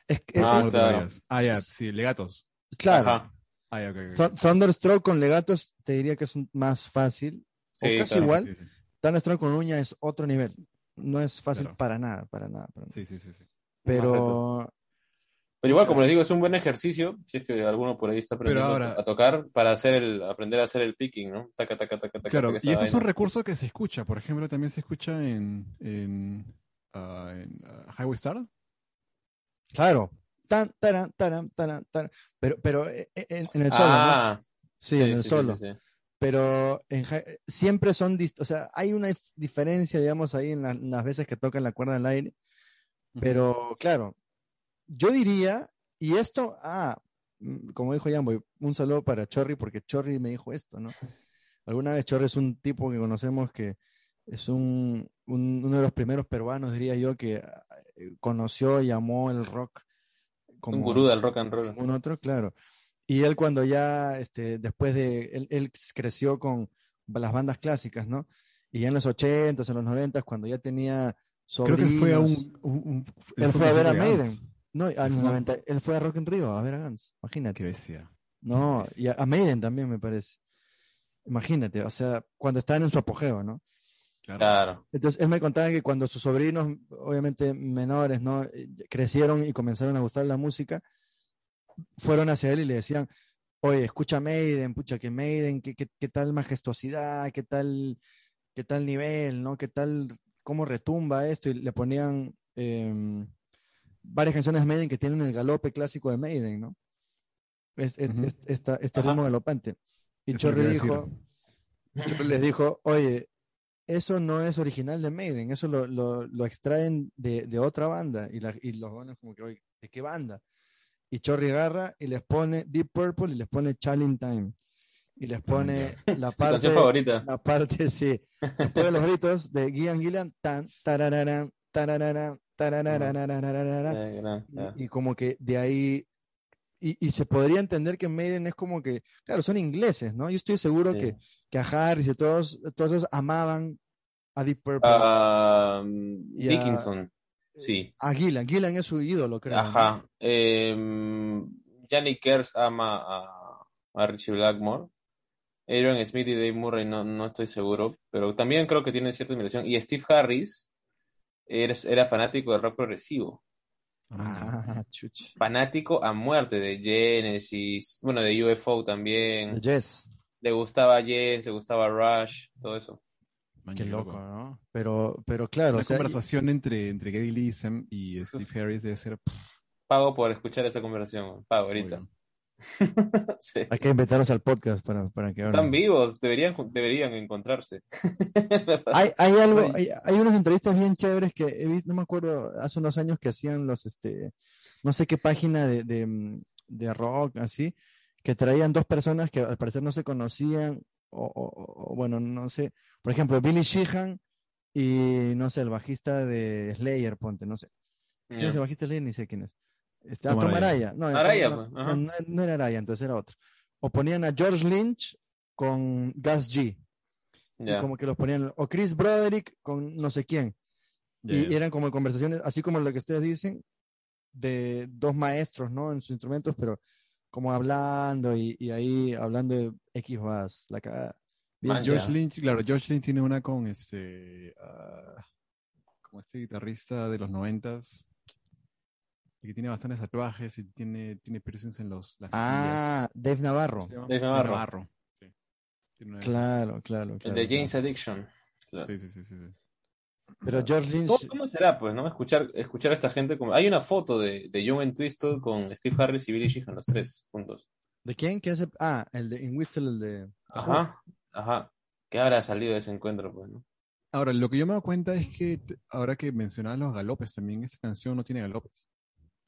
Es, Ah, es- ¿Cómo lo claro. tocarías? Ah, ya, sí, legatos. claro. Ajá. Ah, ya, Thunderstroke con legatos te diría que es un- más fácil. Sí, o casi claro. igual. Sí, sí, Thunderstroke con uña es otro nivel. No es fácil Claro. para nada, para nada. para nada. sí, sí, sí, sí. Pero Pero igual, como les digo, es un buen ejercicio. Si es que alguno por ahí está aprendiendo ahora- a tocar para hacer el, aprender a hacer el picking, ¿no? Taca, taca, taca, taca, Claro, taca, y ese es un recurso que se escucha. Por ejemplo, también se escucha en, en, ah, en, ah, Highway Star. claro. Tan, taran, taran, taran, taran. Pero, pero eh, eh, en, en el solo, ¿no? Ah, Sí, sí, en el sí, solo. sí. Pero en siempre son, o sea, hay una dif- diferencia, digamos, ahí en, la- en las veces que tocan la cuerda al aire. Pero claro, yo diría, y esto, ah, mm, como dijo Jamboy, un saludo para Chorri, porque Chorri me dijo esto, ¿no? Alguna vez Chorri es un tipo que conocemos que es un, un- uno de los primeros peruanos, diría yo, que eh, conoció y amó el rock como Un gurú del rock and roll. un otro, claro. Y él cuando ya, este, después de, él, él creció con las bandas clásicas, ¿no? Y ya en los 80s, en los 90s, cuando ya tenía Creo que fue a sobrinos, un. un- un- Él fue a ver a de Maiden. No, a los Ujú. 90, él fue a Rock in Rio a ver a Guns, imagínate. Qué bestia. No, y a, a Maiden también me parece. Imagínate, o sea, cuando estaban en su apogeo, ¿no? Claro. Entonces, él me contaba que cuando sus sobrinos, obviamente menores, ¿no? Eh, Crecieron y comenzaron a gustar la música, fueron hacia él y le decían, oye, escucha Maiden, pucha, que Maiden, qué, qué, qué tal majestuosidad, qué tal, qué tal nivel, ¿no? Qué tal, cómo retumba esto, y le ponían em, varias canciones de Maiden que tienen el galope clásico de Maiden, ¿no? Es, es- Ujú. es- esta- este Ajá. ritmo galopante. Y Chorri dijo, les dijo, oye, eso no es original de Maiden, eso lo, lo, extraen de, de, otra banda y, los buenos como que, oye, ¿de qué banda? Y Chorri agarra y les pone Deep Purple y les pone Challenge Time. Y les ah, pone la parte... Favorita. La parte, sí. Después de los gritos de Guian Gillan, tan, tarararán, tarararán, tarararán, ah, y, y como que de ahí y, y se podría entender que Maiden es como que, claro, son ingleses, ¿no? Yo estoy seguro Sí. que, que a Harris y todos, todos esos amaban a Deep Purple. Y a- Dickinson. Sí. A Gillan, Gillan es su ídolo, creo. ¿no? Ajá. Eh, Janny Kers ama a, a Richie Blackmore. Aaron Smith y Dave Murray no, no estoy seguro, pero también creo que tienen cierta admiración. Y Steve Harris era, era fanático del rock progresivo. Ah, chuch. Fanático a muerte de Genesis, bueno, de UFO también. De Jess. Le gustaba Yes, le gustaba Rush, todo eso. Man, Qué loco, ¿no? Pero, pero claro, o sea, conversación entre, entre Geddy Lee Sam y Steve Harris debe ser Pago por escuchar esa conversación. Pago ahorita. obvio. Sí. hay que invitarlos al podcast para, para que hablen. Están vivos, deberían, deberían encontrarse. Hay, hay algo, Ay. hay, hay unas entrevistas bien chéveres que he visto, no me acuerdo, hace unos años que hacían los, este, no sé qué página de, de, de rock, así, que traían dos personas que al parecer no se conocían, o, o- o, bueno, no sé, por ejemplo, Billy Sheehan y, no sé, el bajista de Slayer, ponte, no sé. ¿Quién es el bajista de Slayer? Ni sé quién es. Este, ah, Tom Tom Araya. No, Araya, no, pues, no, ajá. no- no era Araya, entonces era otro. O ponían a George Lynch con Gus G. Y como que los ponían, o Chris Broderick con no sé quién. Ya, y eran como conversaciones, así como lo que ustedes dicen, de dos maestros, ¿no? En sus instrumentos, pero como hablando y, y ahí hablando de X bass, la cagada. Bien Man, George. Lynch, claro, George Lynch tiene una con este, ah, como este guitarrista de los noventas, que tiene bastantes tatuajes y tiene, tiene piercings en los, las Ah, Dave Navarro. Dave Navarro. Sí. Claro, claro, El de claro. James Addiction. Claro. Sí, sí, sí, sí, sí. Pero George Lynch, ¿Cómo, cómo será, pues, no? Escuchar, escuchar a esta gente. Como... Hay una foto de, de Young and Twisted con Steve Harris y Billy Sheehan, los tres juntos. ¿de quién? ¿Quién es el- Ah, el de In Whistle, el de... Ajá, ajá. ¿Qué habrá salido de ese encuentro, pues, no? Ahora, lo que yo me he dado cuenta es que ahora que mencionabas los galopes, también esta canción no tiene galopes.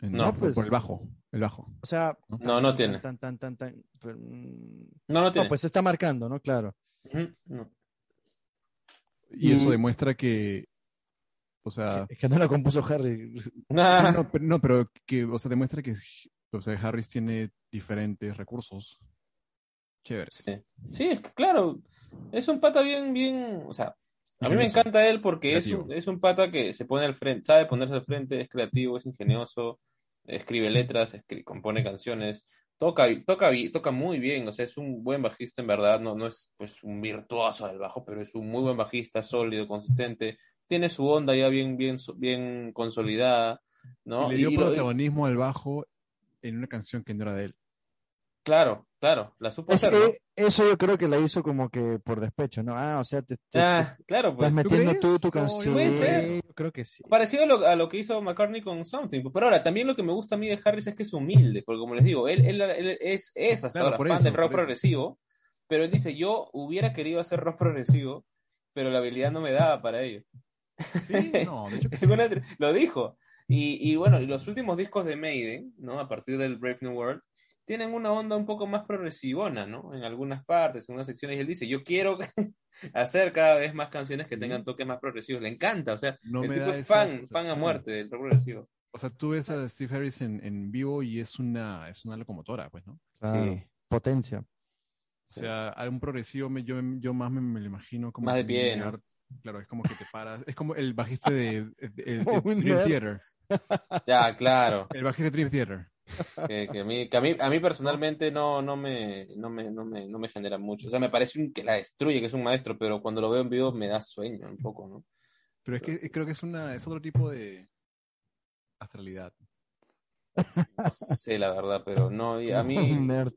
En- No, por- pues. Por el bajo, el bajo. O sea... No, no tiene. Tan, tan, tan, tan, pero, mm, No, no tiene. no, pues se está marcando, ¿no? Claro. No. Y, Y- eso demuestra que, o sea, Es que no la compuso Harry. Ah, no, pero, no, pero que, o sea, demuestra que, o sea, Harris tiene diferentes recursos. Chévere. Sí. Sí, es que, claro, es un pata bien, bien, o sea, a mí me encanta él porque es un, es un pata que se pone al frente, sabe ponerse al frente, es creativo, es ingenioso, escribe letras, escri- compone canciones, toca, toca, toca muy bien, o sea, es un buen bajista en verdad, no, no es pues un virtuoso del bajo, pero es un muy buen bajista, sólido, consistente, tiene su onda ya bien, bien, bien consolidada, ¿no? Y le dio Y- y lo- protagonismo al bajo en una canción que no era de él. Claro, claro, la supo Es- hacer, ¿no? eh, eso yo creo que la hizo como que por despecho, ¿no? Ah, o sea, te, te- Ah, claro, te pues. estás metiendo crees? tú tu canción. yo creo que sí. Parecido a lo, a lo que hizo McCartney con Something. Pero ahora, también lo que me gusta a mí de Harris es que es humilde, porque como les digo, él, él, él es, es hasta Claro, ahora fan eso, del rock progresivo, pero él dice, yo hubiera querido hacer rock progresivo, pero la habilidad no me daba para ello. Sí, no, de hecho que sí. Lo dijo. Y, y bueno, y los últimos discos de Maiden, ¿no? A partir del Brave New World, tienen una onda un poco más progresivona, ¿no? En algunas partes, en unas secciones. Y él dice, yo quiero hacer cada vez más canciones que tengan toques más progresivos. Le encanta, o sea, No el me tipo da es fan, fan a muerte del rock progresivo. O sea, tú ves a Steve Harris en, en vivo y es una, es una locomotora, pues, ¿no? Claro, Sí. Potencia. O sea, a un progresivo me, yo, yo más me, me lo imagino como Más de pie. Claro, es como que te paras. Es como el bajista de, de- Dream. Theater. Ya, claro. El bajista de Dream Theater. Que, que a, mí, que a, mí, a mí personalmente no, no, me, no, me, no, me, no me genera mucho. O sea, me parece un, que la destruye, que es un maestro, pero cuando lo veo en vivo me da sueño un poco, ¿no? Pero es que Entonces- creo que es una es otro tipo de astralidad. No sé, la verdad, pero no. y a mí. Nerd.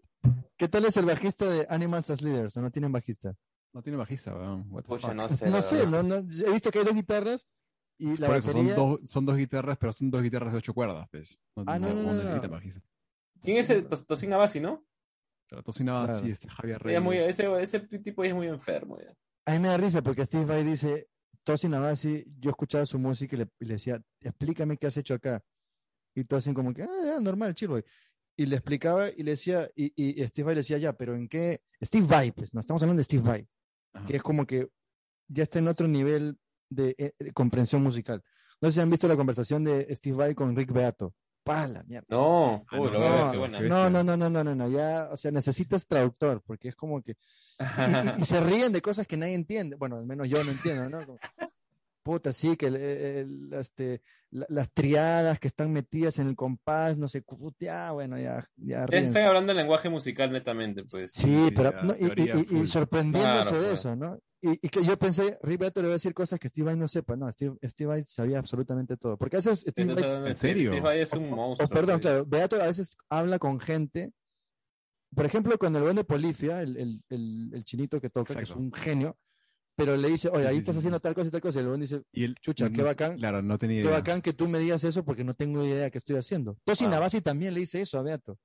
¿Qué tal es el bajista de Animals as Leaders? ¿O no tienen bajista? No tiene bajista, weón. Pucha, no sé. No sé, verdad. no, no, he visto que hay dos guitarras y la Por eso, son batería... dos, son dos guitarras, pero son dos guitarras de ocho cuerdas, pues. No, Ah, no, no, no, necesita no. bajista. ¿Quién es el Tos- Tosin Abasi, no? Pero Tosinaba Claro. sí, este Javier Reyes. es muy, ese, ese tipo ya es muy enfermo. Ya. A mí me da risa porque Steve Vai dice, Tosin Abasi, yo escuchaba su música y le, y le decía, explícame qué has hecho acá. Y Tosin como que, ah, ya, normal, chill, boy". Y le explicaba y le decía, y, y Steve Vai le decía, ya, pero ¿en qué? Steve Vai, pues, no estamos hablando de Steve Vai, Ajá. que es como que ya está en otro nivel de, eh, de comprensión musical. No sé si han visto la conversación de Steve Vai con Rick Beato. ¡Pa, la mierda! No, Ah, uy, no, no, buena. No, no, no, no, no, no, no, ya, o sea, necesitas traductor, porque es como que y, y- y se ríen de cosas que nadie entiende. Bueno, al menos yo no entiendo, ¿no? Como, puta, sí, que el- el- este, la- las triadas que están metidas en el compás, no sé, puta, ya, bueno, ya, ya están hablando el lenguaje musical netamente, pues. Sí, Sí, pero no, y- y, y- sorprendiéndose Claro, de pues. eso, ¿no? Y, y que yo pensé, Rick Beato le va a decir cosas que Steve Vai no sepa. No, Steve, Steve Vai sabía absolutamente todo. Porque a veces Steve Entonces, Vai ¿En serio? Steve Vai es un o- o monstruo. perdón, pues. claro, Beato a veces habla con gente. Por ejemplo, con el buen de Polifia, el, el, el, el chinito que toca, que es Exacto. un genio, pero le dice, oye, ahí sí, estás sí, haciendo sí. tal cosa y tal cosa. Y el buen dice, Y él, Chucha, qué bacán. Claro, no tenía qué idea. bacán que tú me digas eso porque no tengo idea de qué estoy haciendo. Tosi. Navasi también le dice eso a Beato.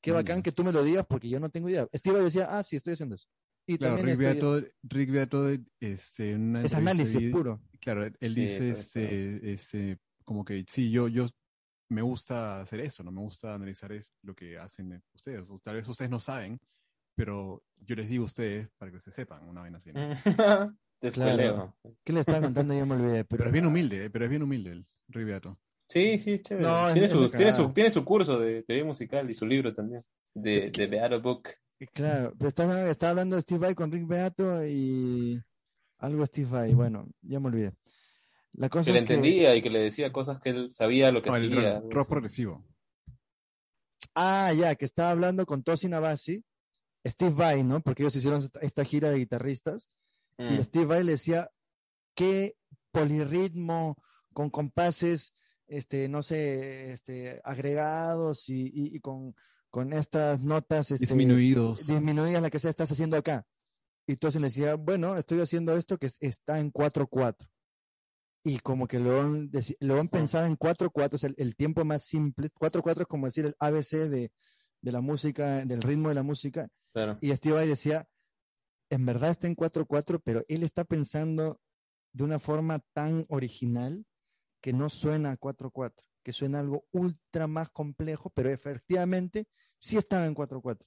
Qué Mm, bacán que tú me lo digas porque yo no tengo idea. Steve decía, ah, sí, estoy haciendo eso. Y Claro, también Rick estoy- Beato, Rick Beato, este, una es análisis puro. Claro, él Sí, dice, este, este, como que sí, yo, yo me gusta hacer eso, ¿no? Me gusta analizar es- lo que hacen ustedes. O Tal vez ustedes no saben, pero yo les digo a ustedes para que ustedes sepan una vaina así. ¿no? Te Claro. ¿Qué le estaba contando? Yo me olvidé. Pero, Pero es bien humilde, eh, pero es bien humilde el Rick Beato. Sí, sí, chévere. No, tiene, es su, tiene, su, tiene su curso de teoría musical y su libro también. De, de Beato Book. Claro, pero estaba, estaba hablando de Steve Vai con Rick Beato y algo Steve Vai. Bueno, ya me olvidé. La cosa Que le que- entendía y que le decía cosas que él sabía lo que No, el rock, rock progresivo. Ah, ya, que estaba hablando con Tosin Abasi, Steve Vai, ¿no? Porque ellos hicieron esta, gira de guitarristas Mm. y Steve Vai le decía qué polirritmo con compases, este, no sé, este, agregados y, y- y con, con estas notas este, Disminuidos. disminuidas, la que sea, estás haciendo acá. Y Tosin le decía, bueno, estoy haciendo esto que es- está en 4-4. Y como que León, León pensaba en 4-4, es el, el tiempo más simple. 4-4 es como decir el ABC de, de la música, del ritmo de la música. Claro. Y Steve Vai decía, en verdad está en 4-4, pero él está pensando de una forma tan original que no suena a 4-4, que suena algo ultra más complejo, pero efectivamente sí estaba en 4-4.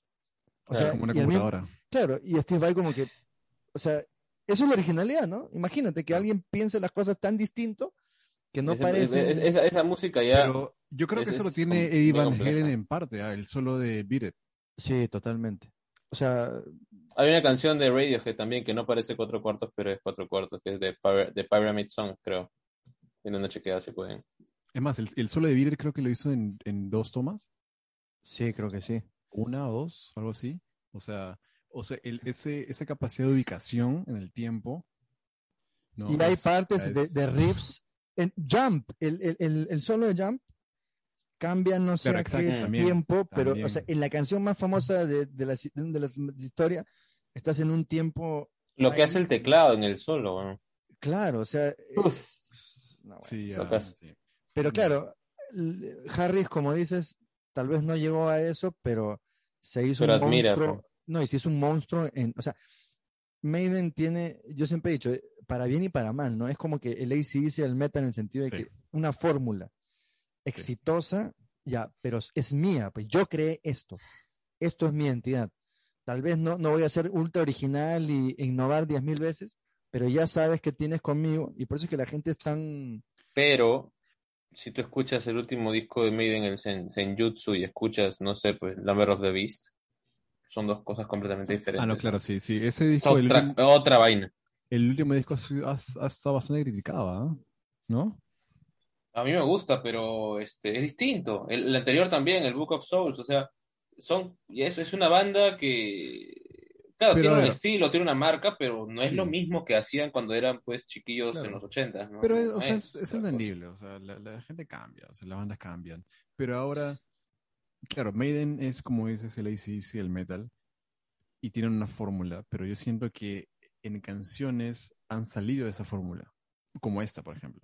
O Claro, sea, como una mismo- computadora. Claro, y Steve Vai como que, o sea, eso es la originalidad, ¿no? Imagínate que alguien piense las cosas tan distinto que no parece... es- esa, esa música ya. Pero yo creo que es- eso lo tiene Eddie Van. Halen en parte, ah, el solo de Beat It. Sí, totalmente. O sea, Hay una canción de Radiohead también que no parece cuatro cuartos, pero es cuatro cuartos, que es de, de Pyramid Song, creo. En una chequeada si pueden. Es más, el, el solo de Beat It creo que lo hizo en, en dos tomas, sí, creo que sí. una o dos, algo así. O sea, o sea el, ese, esa capacidad de ubicación en el tiempo. ¿no? y hay Es- partes de, es- de riffs. En Jump, el, el, el, el solo de Jump cambia no sé Claro, a exacto, qué también, tiempo, pero o sea, en la canción más famosa de, de, la, de la historia, estás en un tiempo Lo que hace el teclado en el solo, bueno. claro, o sea, eh, Uf. no, bueno. Sí, ya, sí. pero claro, Harris, como dices, tal vez no llegó a eso, pero se hizo Pero un admira, monstruo. pues. No, y si es un monstruo en, o sea, Maiden tiene, yo siempre he dicho, eh, para bien y para mal, ¿no? Es como que el ACDC el meta en el sentido de Sí. que una fórmula exitosa, ya, pero es- mía, pues yo creé esto, esto es mi entidad. Tal vez no, no voy a ser ultra original y e innovar diez mil veces, pero ya sabes que tienes conmigo y por eso es que la gente es tan... Pero si tú escuchas el último disco de Maiden, el Sen, Senjutsu, y escuchas, no sé, pues Number of the Beast, son dos cosas completamente diferentes. Ah, no, claro, sí, sí. Ese Es disco, el, otra, último, otra vaina. el último disco ha, sido- ha- ha estado bastante criticado, ¿ah? ¿no? A mí me gusta, pero este, es distinto. El, el anterior también, el Book of Souls, o sea, son, y eso es una banda que, claro, Pero, tiene un estilo, tiene una marca, pero no es Sí. lo mismo que hacían cuando eran pues chiquillos Claro. en los ochentas, ¿no? Pero, es- o sea, es, es cosa. entendible, o sea, la, la gente cambia, o sea, las bandas cambian. Pero ahora, claro, Maiden es como dices el ACDC, el metal, y tienen una fórmula, pero yo siento que en canciones han salido de esa fórmula, como esta, por ejemplo.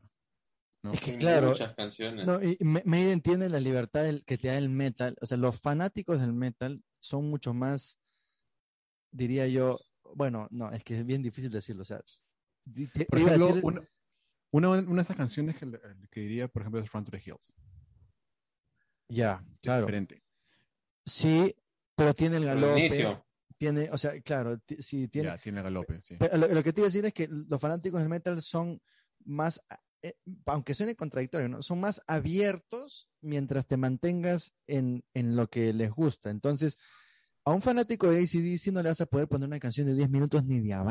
¿No? Es que Hay claro, Muchas canciones. No, y Ma- Maiden tiene la libertad del- que te da el metal. O sea, los fanáticos del metal son mucho más, diría yo, bueno, no, es que es bien difícil decirlo. O sea, te- Por ejemplo, decir- una, una, una de esas canciones que, que diría, por ejemplo, es Run to the Hills. ya, claro. diferente. Sí, pero tiene el el galope. inicio. Tiene, o sea, claro, sí, tiene. Ya, tiene galope, sí. Pero lo, lo que te iba a decir es que los fanáticos del metal son más, eh, aunque suene contradictorio, ¿no? Son más abiertos mientras te mantengas en, en lo que les gusta. Entonces, a un fanático de ACDC no le vas a poder poner una canción de 10 minutos ni de a.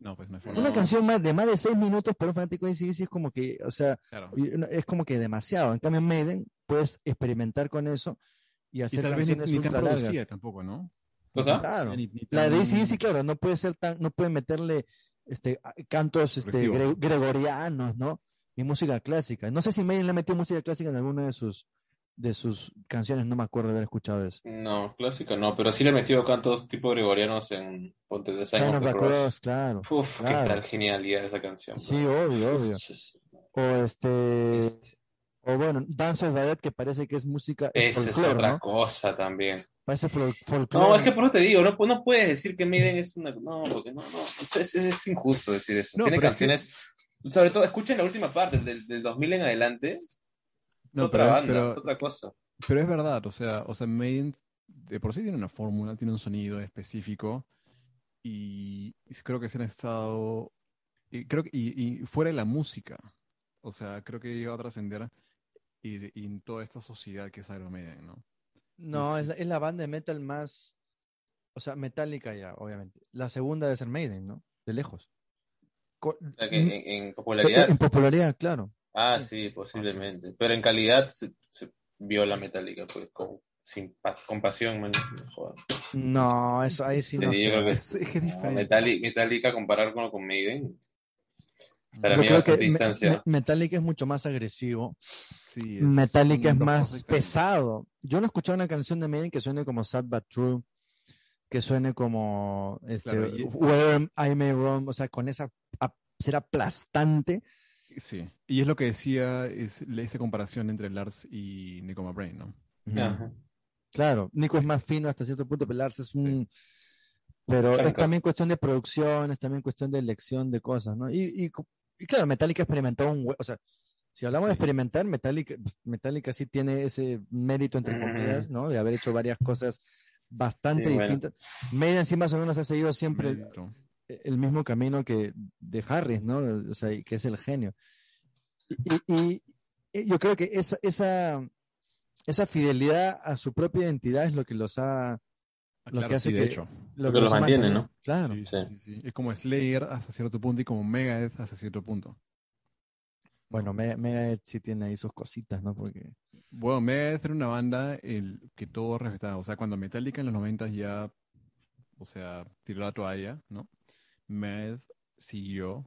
No, pues no. Una No. canción más de más de 6 minutos para un fanático de ACDC es como que, o sea, Claro. y- es como que demasiado. En cambio, en Maiden puedes experimentar con eso y Y hacer tal vez ni, canciones ni tan largas. tampoco, ¿no? ¿Cosa? Claro. Ni- ni La de ACDC, claro, no puede ser tan, no puede meterle este, cantos este, gre- gregorianos, ¿no? Y música clásica. No sé si Maiden le metió música clásica en alguna de sus, de sus canciones, no me acuerdo de haber escuchado eso. No, clásica no, pero sí le he metido cantos tipo gregorianos en Ponte de the Cross. Claro. Uf, qué tal genialidad esa canción. Sí, obvio, obvio. O este, este, o bueno, Dance of the Dead, que parece que es música, es Esa es folclore, otra ¿no? cosa también. Parece fol- folclore. No, es que por eso te digo, no, no puedes decir que Maiden es una. No, porque no, no. Es, es- es injusto decir eso. No, Tiene canciones. Sobre todo, escuchen la última parte, del, del 2000 en adelante. Es No, otra pero- banda, pero- es otra cosa. Pero es verdad, o sea, o sea, Maiden de por sí tiene una fórmula, tiene un sonido específico y creo que se han estado, y creo que, y, y fuera de la música, o sea, creo que llegado a trascender y, y en toda esta sociedad que es Iron Maiden, ¿no? No, es la, es la banda de metal más, o sea, metálica ya, obviamente. La segunda debe ser Maiden, ¿no? De lejos. Co- O sea, que mm, en, en popularidad. en popularidad, claro. Ah, sí. sí, posiblemente. Pero en calidad se, se vio la metálica, pues, con, sin pas- con pasión, man. no eso ahí sí, Sí, no sé. que Es- es que es no, diferente. Metallica, Metallica compararlo con, con Maiden. Para Yo mí creo que Me- distancia. Me- Metallica es mucho más agresivo. Sí, es- Metallica es más pesado. Yo no he escuchado una canción de Maiden que suene como Sad But True, que suene como este, Claro, y- Where I May Roam, o sea, con esa ser aplastante. Sí, y es lo que decía, es esa comparación entre Lars y Nico McBrain, ¿no? Ajá. Claro, Nico es más fino hasta cierto punto, pero Lars es un... Pero es también cuestión de producción, es también cuestión de elección de cosas, ¿no? Y, y, y claro, Metallica experimentó un... O sea, si hablamos de experimentar, Metallica, Metallica sí tiene ese mérito, entre comillas, ¿no? De haber hecho varias cosas bastante Sí, bueno. distintas. Maiden sí más o menos ha seguido siempre Mérito. El mismo camino que de Harris, ¿no? O sea, y que es el genio. Y, y- y yo creo que esa, esa, esa fidelidad a su propia identidad es lo que los ha, Ah, lo que claro, hace sí, de que- hecho. lo que los ha mantiene, mantenido. ¿no? Claro. Sí, Sí. sí, sí. Es como Slayer hasta cierto punto y como Megadeth hasta cierto punto. Bueno, Me- Megadeth sí tiene ahí sus cositas, ¿no? Porque Bueno, Megadeth era una banda el, que todos respetaban. O sea, cuando Metallica en los 90 ya, o sea, tiró la toalla, ¿no? Megadeth siguió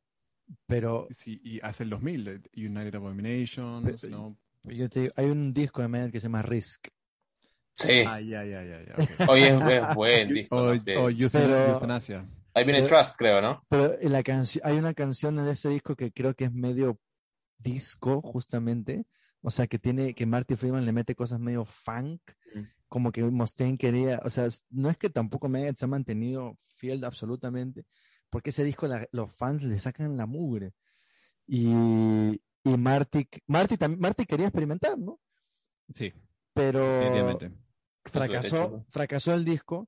pero sí, y hasta el 2000, eh, United Abominations, Pero- ¿no? yo te digo, hay un disco de Megadeth que se llama Risk. Sí. Ay, ay, ay, ay, ay, ok. Oye, es, es buen disco. O, ¿no? Sí. o Euthanasia. Ahí viene pero- Trust, creo, ¿no? Pero en la canción, hay una canción en ese disco que creo que es medio disco, justamente. O sea, que tiene, que Marty Friedman le mete cosas medio funk, Mm. como que Mustaine quería, o sea, no es que tampoco Megadeth se ha mantenido fiel absolutamente, porque ese disco la- los fans le sacan la mugre. Y, y Marty, Marty, Marty quería experimentar, ¿no? Sí, Pero fracasó, fracasó el disco.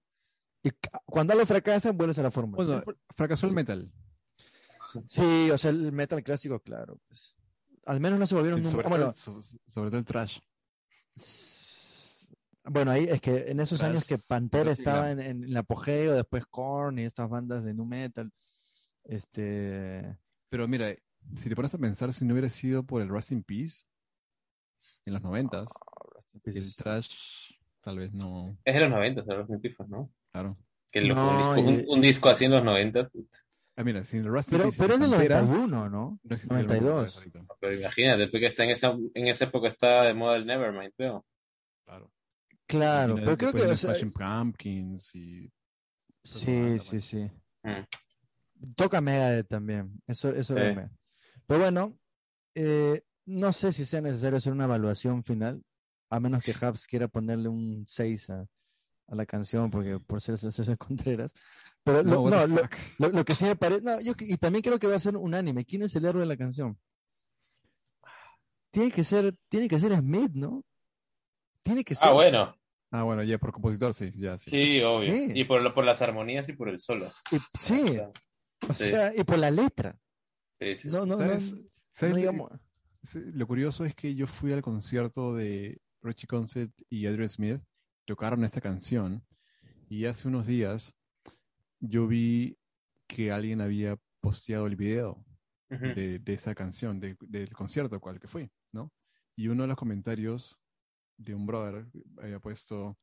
Y cuando algo fracasa, vuelves a la fórmula. Bueno, fracasó el metal. Sí, o sea, el metal clásico, claro. Pues. Al menos no se volvieron Sobre, todo, bueno, so- sobre todo el trash. Bueno, ahí es que en esos Tras- años que Pantera estaba en, en el apogeo, después Korn y estas bandas de nu metal. Este, Pero mira, si te pones a pensar, si no hubiera sido por el Rust in Peace, en los noventas. In El Peace. trash, tal vez no. Es de los 90, de los Pieces, ¿no? Claro. Que loco, No, un, disco, y- un disco así en los 90. puta. Ah, mira, si el Rust in Pero, Peace pero es se del entera, 91, ¿no? no existiría el 92. ahorita. Pero imagínate, porque está en esa, en esa época está de moda el Nevermind, creo. Claro. Claro, pero creo que, o sea, Smashing Pumpkins y sí, banda, sí, pues. sí. Mm. Toca Megadeth también, eso, eso Sí. me- Pero bueno, eh, no sé si sea necesario hacer una evaluación final, a menos que Habs quiera ponerle un 6 a, a la canción, porque por ser César Contreras. Pero lo, No, no, lo, fuck. lo- lo que sí me parece, no, yo, y también creo que va a ser un anime. ¿Quién es el héroe de la canción? Tiene que ser, tiene que ser Smith, ¿no? Tiene que ser. Ah, bueno. Ah, bueno, ya por compositor, sí, ya sí. Sí, obvio. Sí. Y por, por las armonías y por el solo. Y- sí, O sea, o sí. sea, y por la letra. sí, sí. No, no, ¿Sabes? no, ¿Sabes no lo- digamos. Lo curioso es que yo fui al concierto de Richie Concept y Adrian Smith, tocaron esta canción y hace unos días yo vi que alguien había posteado el video Ujú. de, de esa canción, de- del concierto al cual que fui, ¿no? Y uno de los comentarios de un brother había puesto,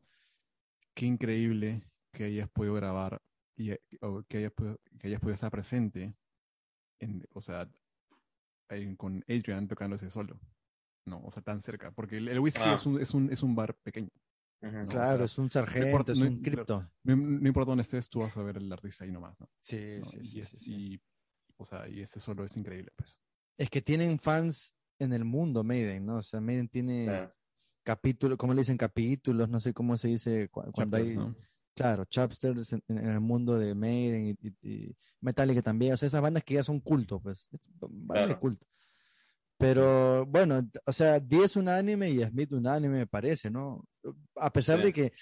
qué increíble que hayas podido grabar y o que hayas, podido- que hayas podido estar presente, en, o sea, en- con Adrian tocando ese solo. No, o sea, tan cerca, porque el, el whisky Ah. es, un, es, un, es un bar pequeño. No, o Claro, sea, es un sargento, importa- es no- un cripto. No, no importa dónde estés, tú vas a ver el artista ahí nomás, ¿no? Sí, ¿no? sí, y, sí, es- sí, sí. y, o sea, y ese solo es increíble, pues. Es que tienen fans en el mundo, Maiden, ¿no? O sea, Maiden tiene Claro. Capítulos, ¿cómo le dicen? Capítulos, no sé cómo se dice cu- cuando Chapters, hay, ¿no? claro, chapters en, en el mundo de Maiden y, y- y Metallica también, o sea, esas bandas que ya son culto, pues, es banda de Claro. culto. Pero bueno, o sea, 10 unánime y Smith unánime me parece, ¿no? A pesar Sí. de que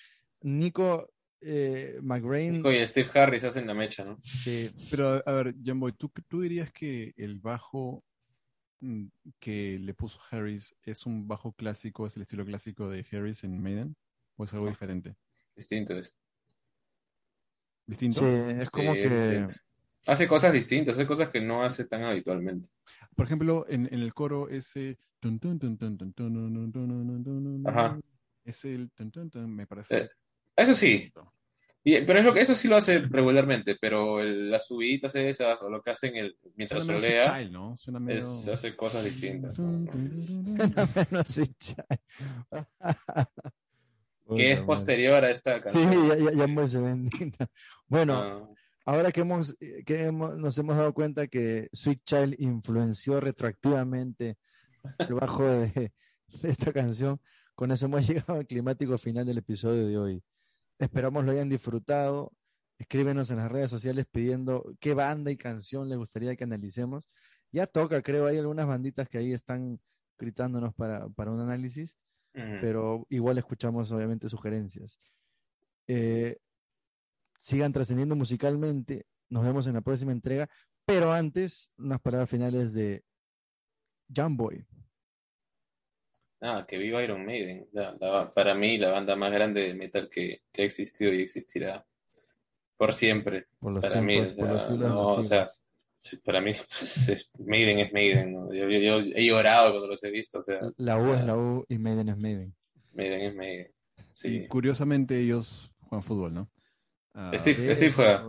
Nico eh, McGrain, Nico y Steve Harris hacen la mecha, ¿no? sí, Pero, a ver, Jamboy, ¿tú, ¿tú dirías que el bajo que le puso Harris es un bajo clásico, es el estilo clásico de Harris en Maiden? ¿O es algo diferente? Distinto es. ¿Distinto? Sí, es como que. Hace cosas distintas, hace cosas que no hace tan habitualmente. Por ejemplo, en, el coro ese. Ajá. Es el. Me parece. Eso sí y- pero es lo que eso sí lo hace regularmente, pero el- las subiditas esas o lo que hacen el, mientras Suena solea, Child, ¿no? Suena medio... es, hace cosas distintas. Que es posterior a esta Sí, canción. ya, ya, ya me se ven. Bueno, Ah, ahora que hemos, que hemos, nos hemos dado cuenta que Sweet Child influenció retroactivamente el bajo de, de esta canción, con eso hemos llegado al climático final del episodio de hoy. Esperamos lo hayan disfrutado. Escríbenos en las redes sociales pidiendo qué banda y canción les gustaría que analicemos. Ya toca, creo, hay algunas banditas que ahí están gritándonos para, para un análisis pero igual escuchamos obviamente sugerencias. Eh, sigan trascendiendo musicalmente, nos vemos en la próxima entrega, pero antes, unas palabras finales de Jamboy. Ah, que viva Iron Maiden. La- la- para mí, la banda más grande de metal que, que ha existido y existirá por siempre. Por los Para mí, tiempos, por no, o sea, Para mí, pues, es- Maiden es Maiden. ¿no? Yo, yo- yo he llorado cuando los he visto. O sea, La U es la U y Maiden es Maiden. Maiden es Maiden. Y curiosamente ellos juegan fútbol, ¿no? Ah, Steve- Steve juega.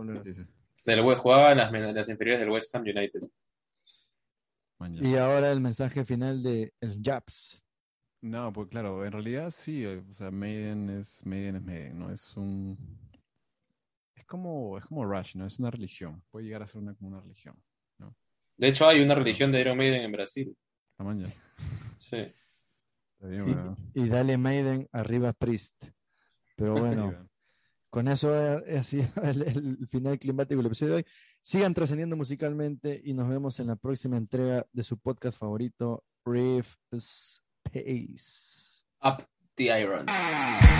Del, West- jugaba en las, en las inferiores del West Ham United. Y ahora el mensaje final de el Japs. No, pues claro, en realidad sí, eh, o sea, Maiden es Maiden es Maiden, ¿no? Es un es como es como Rush, ¿no? Es una religión, puede llegar a ser una como una religión, De hecho, hay una religión de Iron Maiden en Brasil. la. Sí. Está bien, weón. Y, y dale Maiden arriba Priest. Pero bueno. Con eso ha sido el, el final climático del episodio de hoy. Sigan trascendiendo musicalmente y nos vemos en la próxima entrega de su podcast favorito, Riff Peace. Up the irons. Ah.